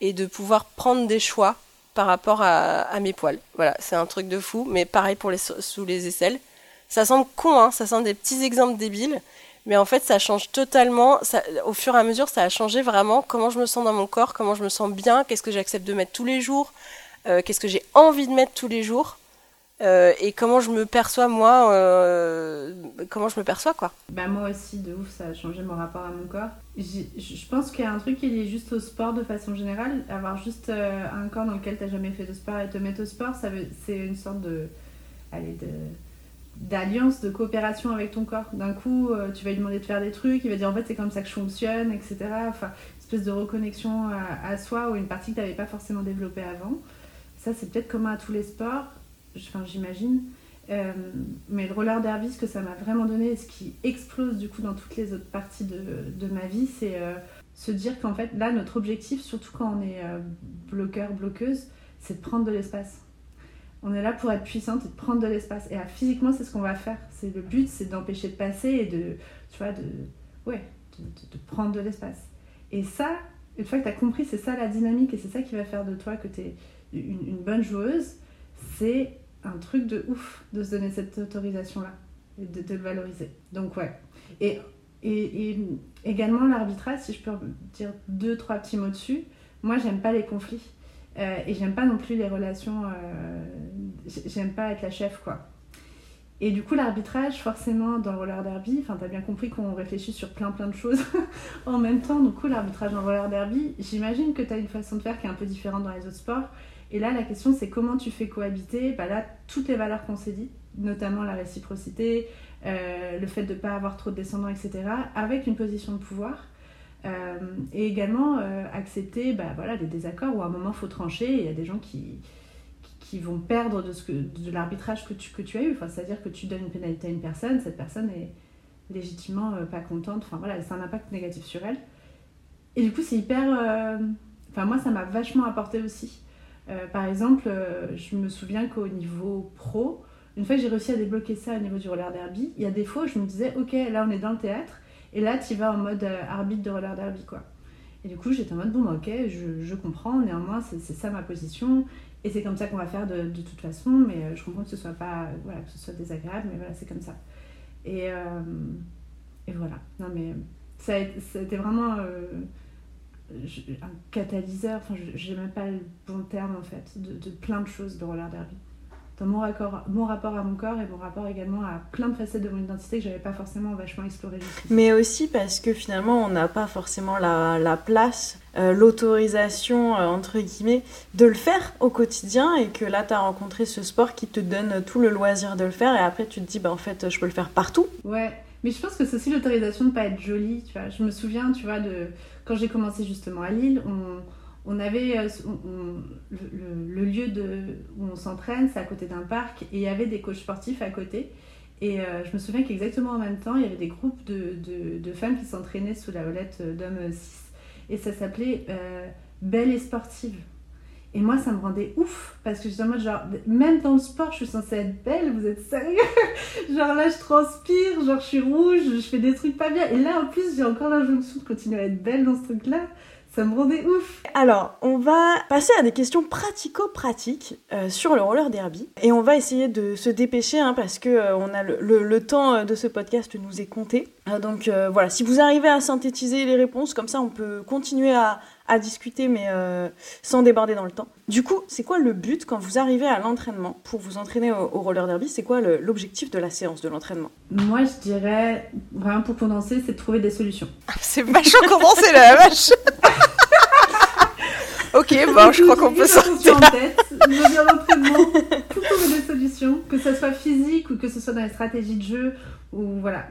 et de pouvoir prendre des choix par rapport à, à mes poils. Voilà, c'est un truc de fou, mais pareil pour les sous les aisselles. Ça semble con, hein, ça semble des petits exemples débiles, mais en fait, ça change totalement. Au fur et à mesure, ça a changé vraiment comment je me sens dans mon corps, comment je me sens bien, qu'est-ce que j'accepte de mettre tous les jours, euh, qu'est-ce que j'ai envie de mettre tous les jours. Euh, et comment je me perçois moi, euh, comment je me perçois quoi. Bah moi aussi de ouf ça a changé mon rapport à mon corps. Je pense qu'il y a un truc qui est juste au sport de façon générale, avoir juste un corps dans lequel t'as jamais fait de sport et te mettre au sport, c'est une sorte de, allez de d'alliance, de coopération avec ton corps. D'un coup, euh, tu vas lui demander de faire des trucs, il va dire en fait c'est comme ça que je fonctionne, etc. Enfin, espèce de reconnexion à, soi ou une partie que tu n'avais pas forcément développée avant. Ça, c'est peut-être commun à tous les sports, enfin, j'imagine. Euh, mais le roller derby, ce que ça m'a vraiment donné, ce qui explose du coup dans toutes les autres parties de, de ma vie, c'est euh, se dire qu'en fait, là, notre objectif, surtout quand on est bloqueur, bloqueuse, c'est de prendre de l'espace on est là pour être puissante et de prendre de l'espace. Et physiquement, c'est ce qu'on va faire. C'est le but, c'est d'empêcher de passer et de, tu vois, de, ouais, de, prendre de l'espace. Et ça, une fois que tu as compris, c'est ça la dynamique et c'est ça qui va faire de toi que tu es une, bonne joueuse, c'est un truc de ouf de se donner cette autorisation-là et de, le valoriser. Donc, ouais. Et, et, et également l'arbitrage, si je peux dire deux, trois petits mots dessus, moi, j'aime pas les conflits. Euh, et j'aime pas non plus les relations. Euh, j'aime pas être la chef, quoi. Et du coup, l'arbitrage, forcément, dans le roller derby, enfin, t'as bien compris qu'on réfléchit sur plein plein de choses [LAUGHS] en même temps. Du coup, l'arbitrage le roller derby, j'imagine que t'as une façon de faire qui est un peu différente dans les autres sports. Et là, la question, c'est comment tu fais cohabiter bah là, toutes les valeurs qu'on s'est dit, notamment la réciprocité, euh, le fait de ne pas avoir trop de descendants, etc., avec une position de pouvoir. Euh, et également euh, accepter bah, voilà, des désaccords où à un moment il faut trancher il y a des gens qui, qui vont perdre de, de l'arbitrage que tu, que tu as eu. Enfin, C'est-à-dire que tu donnes une pénalité à une personne, cette personne est légitimement euh, pas contente, enfin voilà, c'est un impact négatif sur elle. Et du coup, c'est hyper. Enfin, moi, ça m'a vachement apporté aussi. Par exemple, je me souviens qu'au niveau pro, une fois que j'ai réussi à débloquer ça au niveau du roller derby, il y a des fois où je me disais, ok, là on est dans le théâtre, et là tu vas en mode euh, arbitre de roller derby, quoi. Et du coup, j'étais en mode, bon, bah, ok, je, comprends, néanmoins, c'est ça ma position, et c'est comme ça qu'on va faire de, toute façon, mais euh, je comprends que ce soit pas, euh, voilà, que ce soit désagréable, mais voilà, c'est comme ça. Et, et voilà. Non, mais ça ça a été vraiment un catalyseur, enfin, j'ai même pas le bon terme en fait, de plein de choses de roller derby. Dans mon, raccord, mon rapport à mon corps et mon rapport également à plein de facettes de mon identité que j'avais pas forcément vachement exploré jusqu'ici. Mais aussi parce que finalement, on n'a pas forcément la, la place, euh, l'autorisation, euh, entre guillemets, de le faire au quotidien et que là, tu as rencontré ce sport qui te donne tout le loisir de le faire et après, tu te dis, bah, en fait, je peux le faire partout. Ouais, mais je pense que c'est aussi l'autorisation de pas être jolie, tu vois. Je me souviens, tu vois, de quand j'ai commencé justement à Lille, on, on avait euh, le, lieu de, où on s'entraîne, c'est à côté d'un parc, et il y avait des coachs sportifs à côté. Et euh, je me souviens qu'exactement en même temps, il y avait des groupes de, femmes qui s'entraînaient sous la houlette euh, d'hommes euh, cis. Et ça s'appelait Belle et sportive. Et moi, ça me rendait ouf, parce que j'étais en mode genre, même dans le sport, je suis censée être belle, vous êtes sérieux? [LAUGHS] Genre là, je transpire, genre je suis rouge, je fais des trucs pas bien. Et là, en plus, j'ai encore l'injonction de continuer à être belle dans ce truc-là. Ça me rendait ouf. Alors, on va passer à des questions pratico-pratiques euh, sur le roller derby. Et on va essayer de se dépêcher hein, parce que euh, le, temps euh, de ce podcast nous est compté. Donc voilà, si vous arrivez à synthétiser les réponses, comme ça on peut continuer à, à discuter mais euh, sans déborder dans le temps. Du coup, c'est quoi le but quand vous arrivez à l'entraînement pour vous entraîner au, au roller derby? C'est quoi l'objectif de la séance de l'entraînement? Moi, je dirais, vraiment pour condenser, c'est de trouver des solutions. C'est vachement condensé là, la vache. [LAUGHS] ok, bon, je crois qu'on peut sortir. en tête, l'entraînement pour trouver des solutions, que ce soit physique ou que ce soit dans les stratégies de jeu, ou voilà,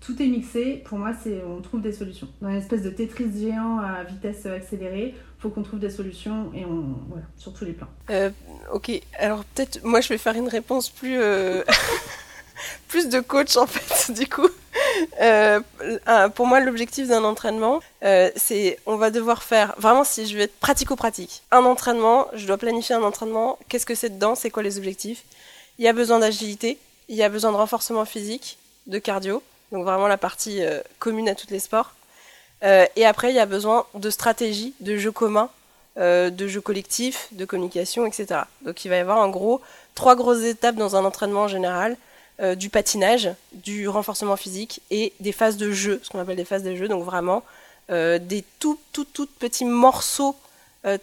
tout est mixé. Pour moi, c'est on trouve des solutions. Dans une espèce de Tetris géant à vitesse accélérée, faut qu'on trouve des solutions et on voilà, sur tous les plans. Euh, ok, alors peut-être moi je vais faire une réponse plus euh, [LAUGHS] plus de coach en fait [LAUGHS] du coup. Euh, pour moi l'objectif d'un entraînement c'est on va devoir faire vraiment si je veux être pratico-pratique un entraînement je dois planifier un entraînement qu'est-ce que c'est dedans c'est quoi les objectifs? Il y a besoin d'agilité il y a besoin de renforcement physique de cardio donc vraiment la partie euh, commune à tous les sports Euh, et après il y a besoin de stratégie de jeu commun euh, de jeux collectifs, de communication, etc. Donc il va y avoir en gros trois grosses étapes dans un entraînement en général. Du patinage, du renforcement physique et des phases de jeu, ce qu'on appelle des phases de jeu, donc vraiment des tout, tout, tout petits morceaux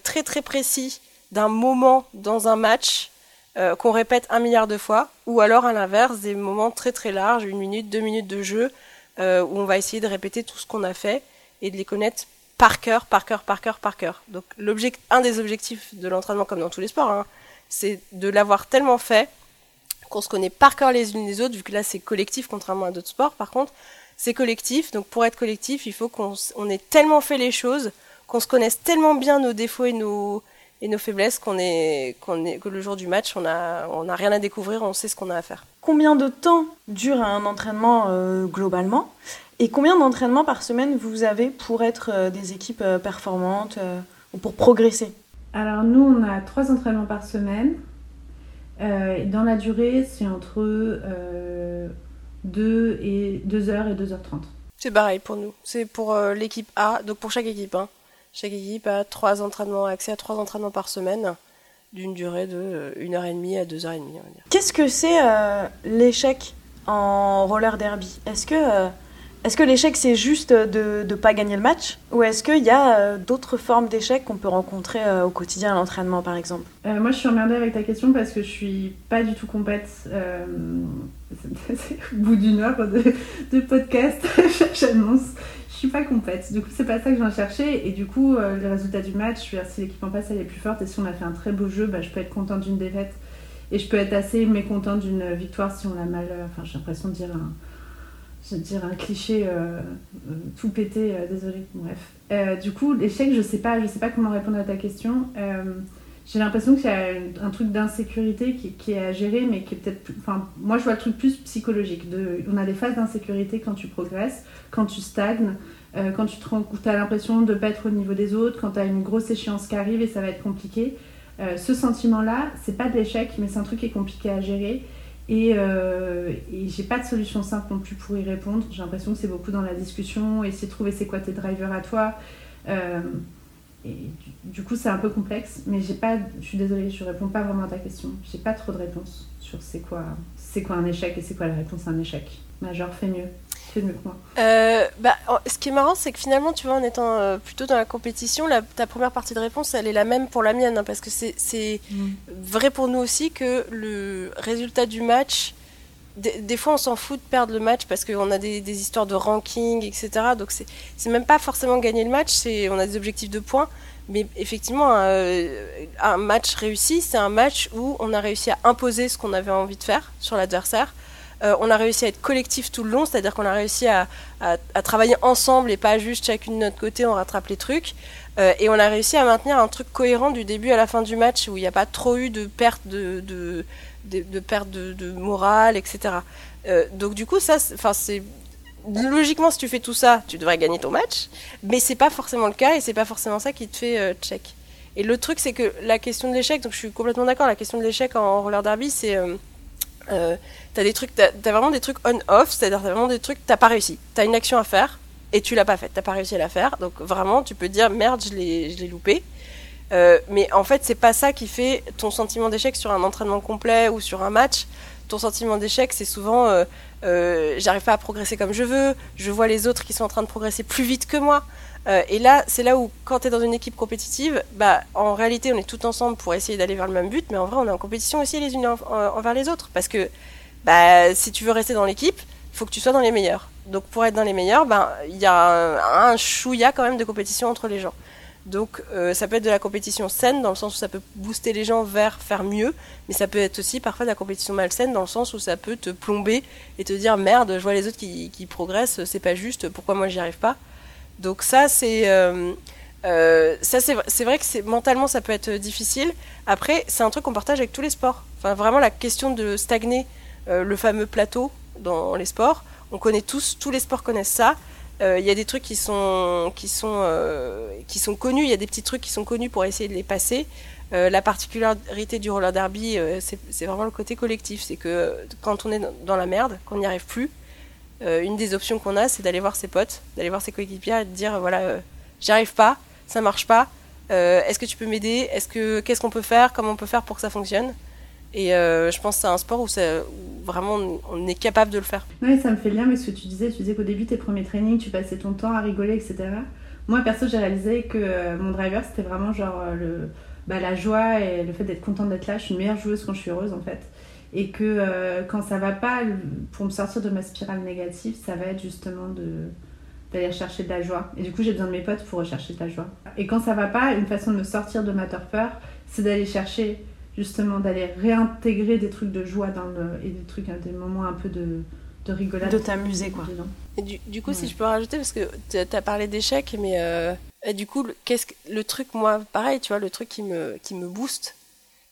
très très précis d'un moment dans un match euh, qu'on répète un milliard de fois, ou alors à l'inverse, des moments très très larges, une minute, deux minutes de jeu, euh, où on va essayer de répéter tout ce qu'on a fait et de les connaître par cœur, par cœur, par cœur, par cœur. Donc un des objectifs de l'entraînement, comme dans tous les sports, hein, c'est de l'avoir tellement fait qu'on se connaît par cœur les unes les autres, vu que là c'est collectif, contrairement à d'autres sports. Par contre, c'est collectif, donc pour être collectif, il faut qu'on ait tellement fait les choses, qu'on se connaisse tellement bien nos défauts et nos, et nos faiblesses qu'on est, qu'on est, que le jour du match, on a, on a rien à découvrir, on sait ce qu'on a à faire. Combien de temps dure un entraînement euh, globalement? Et combien d'entraînements par semaine vous avez pour être euh, des équipes euh, performantes euh, ou pour progresser? Alors nous, on a trois entraînements par semaine. Euh, et dans la durée, c'est entre euh, 2 et 2h et 2h30. C'est pareil pour nous. C'est pour euh, l'équipe A, donc pour chaque équipe. Hein. Chaque équipe a trois entraînements, accès à trois entraînements par semaine, d'une durée de euh, une heure et demie à deux heures et demie, on va dire. Qu'est-ce que c'est euh, l'échec en roller derby? Est-ce que, euh, est-ce que l'échec c'est juste de ne pas gagner le match? Ou est-ce qu'il y a euh, d'autres formes d'échec qu'on peut rencontrer euh, au quotidien à l'entraînement par exemple? Euh, moi, je suis emmerdée avec ta question parce que je suis pas du tout compète. Euh, [LAUGHS] c'est- c'est au bout d'une heure de, de podcast, [LAUGHS] j'annonce. Suis pas compète. Du coup, c'est pas ça que je viens chercher. Et du coup, euh, les résultats du match, je veux dire, si l'équipe en face elle est plus forte et si on a fait un très beau jeu, bah, je peux être contente d'une défaite. Et je peux être assez mécontente d'une victoire si on a mal. euh, Enfin, j'ai l'impression de dire un, cliché euh, euh, tout pété, désolé, bref. Du coup, l'échec, je sais pas, je sais pas comment répondre à ta question. Euh, j'ai l'impression qu'il y a un truc d'insécurité qui, est à gérer, mais qui est peut-être. Enfin, moi, je vois le truc plus psychologique. On a des phases d'insécurité quand tu progresses, quand tu stagnes, euh, quand tu as l'impression de ne pas être au niveau des autres, quand tu as une grosse échéance qui arrive et ça va être compliqué. Euh, ce sentiment-là, c'est pas de l'échec, mais c'est un truc qui est compliqué à gérer. Et, euh, et j'ai pas de solution simple non plus pour y répondre. J'ai l'impression que c'est beaucoup dans la discussion, essayer de trouver c'est quoi tes drivers à toi. Et du, coup, c'est un peu complexe, mais j'ai pas. Je suis désolée, je réponds pas vraiment à ta question. J'ai pas trop de réponses sur c'est quoi, c'est quoi un échec et c'est quoi la réponse à un échec. Major, fais mieux. Fais mieux que moi. Euh, bah, ce qui est marrant, c'est que finalement, tu vois, en étant euh, plutôt dans la compétition, la, ta première partie de réponse, elle est la même pour la mienne, hein, parce que c'est mm. vrai pour nous aussi que le résultat du match des, fois, on s'en fout de perdre le match parce qu'on a des, histoires de ranking, etc. Donc, c'est même pas forcément gagner le match, on a des objectifs de points. Mais effectivement, un, match réussi, c'est un match où on a réussi à imposer ce qu'on avait envie de faire sur l'adversaire. Euh, on a réussi à être collectif tout le long, c'est-à-dire qu'on a réussi à, travailler ensemble et pas juste chacune de notre côté, on rattrape les trucs. Euh, et on a réussi à maintenir un truc cohérent du début à la fin du match où il n'y a pas trop eu de perte de de, perte de, morale, etc. Euh, donc du coup, ça, enfin c'est logiquement si tu fais tout ça, tu devrais gagner ton match, mais c'est pas forcément le cas et c'est pas forcément ça qui te fait euh, check. Et le truc, c'est que la question de l'échec, donc je suis complètement d'accord, la question de l'échec en roller derby, c'est euh, t'as des trucs, t'as as vraiment des trucs on-off, c'est-à-dire t'as vraiment des trucs, t'as pas réussi, t'as une action à faire et tu l'as pas faite, t'as pas réussi à la faire, donc vraiment tu peux dire merde, je l'ai loupé. Euh, mais en fait, c'est pas ça qui fait ton sentiment d'échec sur un entraînement complet ou sur un match. Ton sentiment d'échec, c'est souvent euh, euh, j'arrive pas à progresser comme je veux, je vois les autres qui sont en train de progresser plus vite que moi. et là, c'est là où, quand tu es dans une équipe compétitive, bah, en réalité, on est tout ensemble pour essayer d'aller vers le même but, mais en vrai, on est en compétition aussi les unes envers les autres. Parce que bah, si tu veux rester dans l'équipe, faut que tu sois dans les meilleurs. Donc pour être dans les meilleurs, bah, il y a un, un chouïa quand même de compétition entre les gens. Donc euh, ça peut être de la compétition saine dans le sens où ça peut booster les gens vers faire mieux, mais ça peut être aussi parfois de la compétition malsaine dans le sens où ça peut te plomber et te dire merde, je vois les autres qui, progressent, c'est pas juste, pourquoi moi j'y arrive pas? Donc ça c'est euh, euh, ça c'est vrai que mentalement ça peut être difficile. Après c'est un truc qu'on partage avec tous les sports. Enfin vraiment la question de stagner le fameux plateau dans les sports, on connaît tous, tous les sports connaissent ça. Euh, il y a des trucs qui sont, qui, sont, euh, qui sont connus, il y a des petits trucs qui sont connus pour essayer de les passer. Euh, la particularité du roller derby, c'est vraiment le côté collectif. C'est que quand on est dans la merde, qu'on n'y arrive plus, une des options qu'on a, c'est d'aller voir ses potes, d'aller voir ses coéquipiers et de dire voilà, j'y arrive pas, ça marche pas, est-ce que tu peux m'aider Est-ce que qu'est-ce qu'on peut faire Comment on peut faire pour que ça fonctionne? Et euh, je pense que c'est un sport où, vraiment on est capable de le faire. Oui, ça me fait bien, mais ce que tu disais, tu disais qu'au début, tes premiers trainings, tu passais ton temps à rigoler, etc. Moi, perso, j'ai réalisé que euh, mon driver, c'était vraiment genre euh, bah, la joie et le fait d'être contente d'être là. Je suis une meilleure joueuse quand je suis heureuse, en fait. Et que quand ça va pas, pour me sortir de ma spirale négative, ça va être justement d'aller chercher de la joie. Et du coup, j'ai besoin de mes potes pour rechercher de la joie. Et quand ça va pas, une façon de me sortir de ma torpeur, c'est d'aller chercher justement d'aller réintégrer des trucs de joie dans le, et des trucs, des moments un peu de, de rigolade. De t'amuser, quoi. Et du, du coup, si je peux rajouter, parce que tu as parlé d'échecs, mais euh, et du coup, qu'est-ce que, le truc, moi, pareil, tu vois, le truc qui me, qui me booste,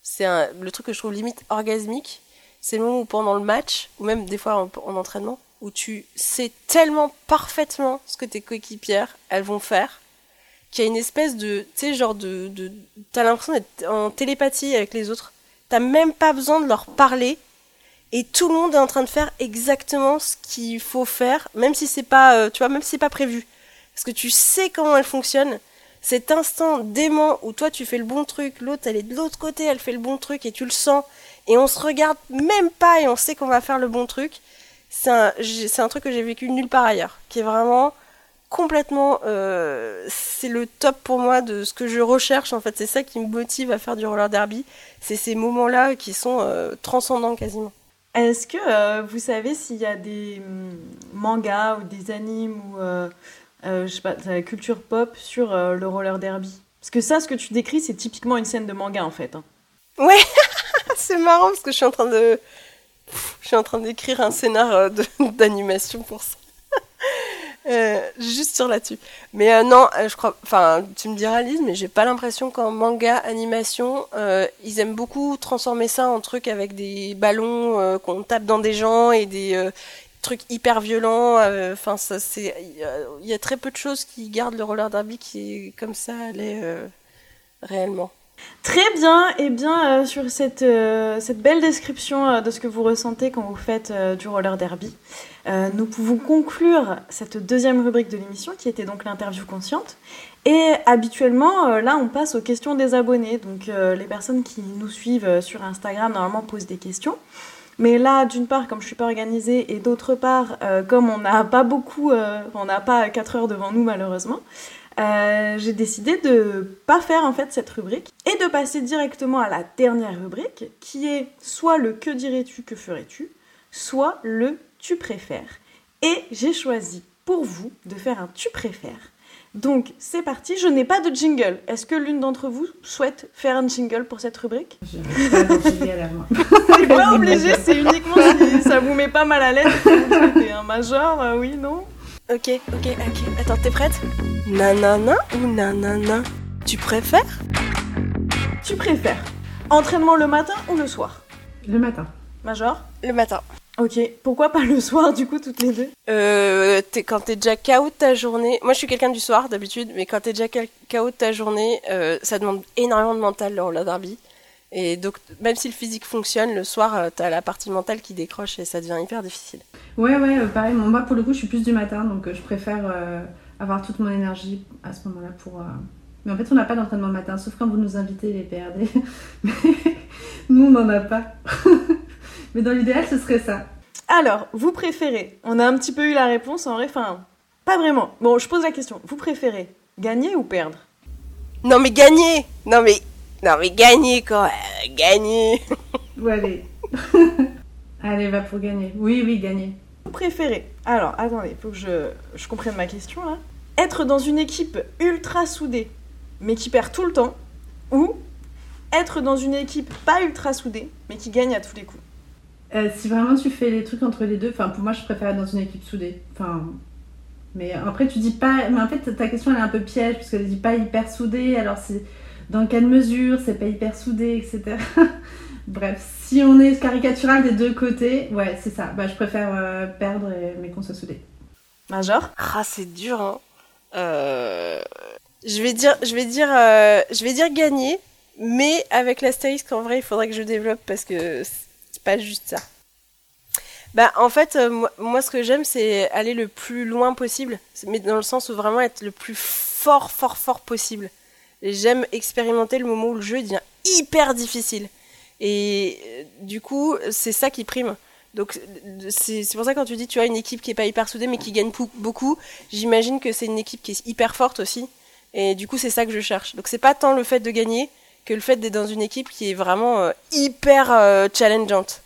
c'est le truc que je trouve limite orgasmique, c'est le moment où pendant le match, ou même des fois en, en entraînement, où tu sais tellement parfaitement ce que tes coéquipières, elles vont faire, qui a une espèce de, tu sais, genre de, de t'as l'impression d'être en télépathie avec les autres. T'as même pas besoin de leur parler et tout le monde est en train de faire exactement ce qu'il faut faire, même si c'est pas, euh, tu vois, même si c'est pas prévu, parce que tu sais comment elle fonctionne. Cet instant d'aimant où toi tu fais le bon truc, l'autre elle est de l'autre côté, elle fait le bon truc et tu le sens et on se regarde même pas et on sait qu'on va faire le bon truc. C'est un, c'est un truc que j'ai vécu nulle part ailleurs, qui est vraiment complètement euh, c'est le top pour moi de ce que je recherche en fait. C'est ça qui me motive à faire du roller derby. C'est ces moments là qui sont euh, transcendants quasiment. Est-ce que euh, vous savez s'il y a des mm, mangas ou des animes ou je sais pas de la culture pop sur le roller derby? Parce que ça ce que tu décris c'est typiquement une scène de manga en fait hein. ouais [LAUGHS] c'est marrant parce que je suis en train de je suis en train d'écrire un scénar d'animation pour ça Euh, juste sur là-dessus. Mais euh, non, euh, je crois. Enfin, tu me diras, Lise, mais j'ai pas l'impression qu'en manga, animation, ils aiment beaucoup transformer ça en truc avec des ballons qu'on tape dans des gens et des trucs hyper violents. Enfin, ça, c'est. Il y a- très peu de choses qui gardent le roller derby qui est comme ça, elle est réellement. Très bien, et bien euh, sur cette, euh, cette belle description euh, de ce que vous ressentez quand vous faites du roller derby, nous pouvons conclure cette deuxième rubrique de l'émission qui était donc l'interview consciente. Et habituellement, là, on passe aux questions des abonnés. Donc les personnes qui nous suivent sur Instagram normalement posent des questions. Mais là, d'une part, comme je suis pas organisée, et d'autre part, comme on n'a pas beaucoup, on n'a pas 4 heures devant nous malheureusement, euh, j'ai décidé de pas faire en fait cette rubrique et de passer directement à la dernière rubrique qui est soit le que dirais-tu, que ferais-tu, soit le tu préfères. Et j'ai choisi pour vous de faire un tu préfères. Donc c'est parti, je n'ai pas de jingle. Est-ce que l'une d'entre vous souhaite faire un jingle pour cette rubrique? Je pas moi. [LAUGHS] C'est pas obligé, c'est uniquement si ça vous met pas mal à l'aise. un major, euh, oui, non? Ok, ok, ok. Attends, t'es prête? Nanana ou nanana? Tu préfères? Tu préfères entraînement le matin ou le soir? Le matin. Major? Le matin. Ok, pourquoi pas le soir du coup toutes les deux? Euh, t'es- quand t'es déjà KO de ta journée, moi je suis quelqu'un du soir d'habitude, mais quand t'es déjà KO de ta journée, euh, ça demande énormément de mental le roller derby. Et donc, même si le physique fonctionne, le soir, euh, t'as la partie mentale qui décroche et ça devient hyper difficile. Ouais, ouais, euh, pareil. Bon, moi, pour le coup, je suis plus du matin, donc euh, je préfère euh, avoir toute mon énergie à ce moment-là pour. euh, Mais en fait, on n'a pas d'entraînement le matin, sauf quand vous nous invitez les PRD. [LAUGHS] Mais nous, on n'en a pas. [LAUGHS] Mais dans l'idéal, ce serait ça. Alors, vous préférez On a un petit peu eu la réponse en vrai, enfin, pas vraiment. Bon, je pose la question. Vous préférez gagner ou perdre? Non mais gagner Non mais... Non mais gagner quoi euh, Gagner Ouais, allez. [LAUGHS] allez, va pour gagner. Oui, oui, gagner. Vous préférez Alors, attendez, faut que je, je comprenne ma question là. Être dans une équipe ultra soudée, mais qui perd tout le temps, ou être dans une équipe pas ultra soudée, mais qui gagne à tous les coups? Euh, si vraiment tu fais les trucs entre les deux, enfin, pour moi, je préfère être dans une équipe soudée. Enfin. Mais après, tu dis pas. Mais en fait, ta question, elle est un peu piège, parce qu'elle dit pas hyper soudée, alors c'est. Dans quelle mesure c'est pas hyper soudé, etc. [LAUGHS] Bref, si on est caricatural des deux côtés, ouais, c'est ça. Bah, je préfère euh, perdre, et- mais qu'on soit soudés. Major? Ah c'est dur hein. Euh, Je vais dire, je vais dire, euh, je vais dire gagner, mais avec l'astérisque en vrai il faudrait que je développe parce que c'est pas juste ça. Bah en fait euh, moi, moi, ce que j'aime c'est aller le plus loin possible, mais dans le sens où vraiment être le plus fort fort fort possible. J'aime expérimenter le moment où le jeu devient hyper difficile. Et euh, du coup c'est ça qui prime. Donc c'est pour ça quand tu dis tu as une équipe qui est pas hyper soudée mais qui gagne beaucoup, j'imagine que c'est une équipe qui est hyper forte aussi. Et du coup c'est ça que je cherche. Donc c'est pas tant le fait de gagner que le fait d'être dans une équipe qui est vraiment euh, hyper euh, challengeante.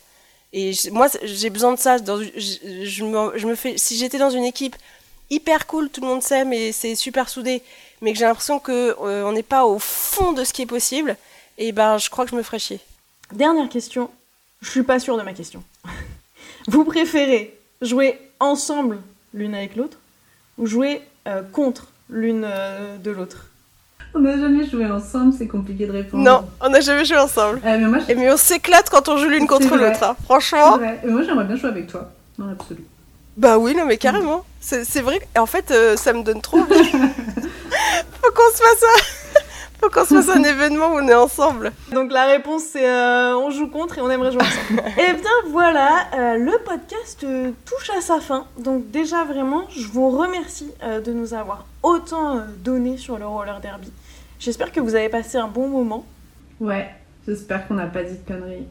Et moi j'ai besoin de ça. Je me fais, si j'étais dans une équipe hyper cool, tout le monde s'aime et c'est super soudé, mais que j'ai l'impression que euh, on n'est pas au fond de ce qui est possible, et ben je crois que je me ferais chier. Dernière question. Je suis pas sûre de ma question. [LAUGHS] Vous préférez jouer ensemble l'une avec l'autre ou jouer euh, contre l'une euh, de l'autre? On n'a jamais joué ensemble, c'est compliqué de répondre. Non, on n'a jamais joué ensemble. Euh, mais moi, je... Et mais on s'éclate quand on joue l'une contre l'autre. hein. Franchement, et moi j'aimerais bien jouer avec toi, dans l'absolu. Bah oui, non mais carrément. C'est vrai. En fait, euh, ça me donne trop. [LAUGHS] Faut qu'on se fasse un... [LAUGHS] Faut qu'on se fasse un événement où on est ensemble. Donc la réponse c'est euh, on joue contre et on aimerait jouer ensemble. [LAUGHS] et bien voilà, euh, le podcast euh, touche à sa fin. Donc déjà vraiment, je vous remercie euh, de nous avoir autant euh, donné sur le roller derby. J'espère que vous avez passé un bon moment. Ouais, j'espère qu'on n'a pas dit de conneries.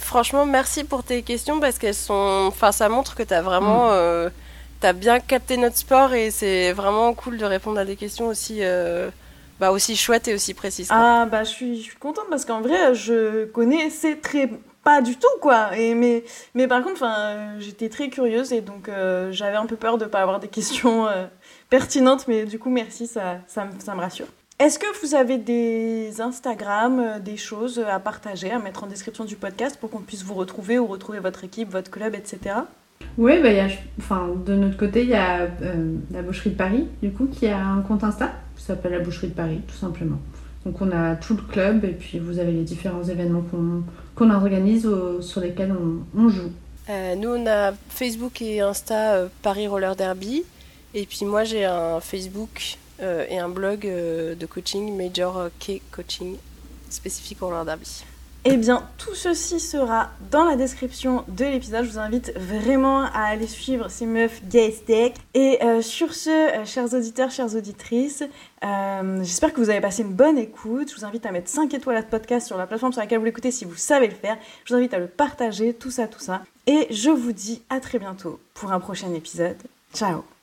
Franchement merci pour tes questions parce qu'elles sont. Enfin, ça montre que t'as vraiment. euh, T'as bien capté notre sport et c'est vraiment cool de répondre à des questions aussi. euh, Bah, aussi chouettes et aussi précises. quoi. Ah bah je suis, je suis contente parce qu'en vrai je connaissais très pas du tout quoi. Et mais mais par contre enfin j'étais très curieuse et donc euh, j'avais un peu peur de pas avoir des questions euh, pertinentes mais du coup merci ça ça me rassure. Est-ce que vous avez des Instagram, euh, des choses à partager, à mettre en description du podcast pour qu'on puisse vous retrouver ou retrouver votre équipe, votre club, etc. Oui, bah, y a, enfin, de notre côté, il y a euh, la boucherie de Paris, du coup, qui a un compte Insta qui s'appelle la boucherie de Paris, tout simplement. Donc on a tout le club et puis vous avez les différents événements qu'on organise sur lesquels on, joue. Euh, nous, on a Facebook et Insta euh, Paris Roller Derby. Et puis moi, j'ai un Facebook et un blog de coaching, Major K Coaching, spécifique au derby. Eh bien, tout ceci sera dans la description de l'épisode. Je vous invite vraiment à aller suivre ces meufs gay Et euh, sur ce, euh, chers auditeurs, chères auditrices, euh, j'espère que vous avez passé une bonne écoute. Je vous invite à mettre 5 étoiles à ce podcast sur la plateforme sur laquelle vous l'écoutez si vous savez le faire. Je vous invite à le partager, tout ça, tout ça. Et je vous dis à très bientôt pour un prochain épisode. Ciao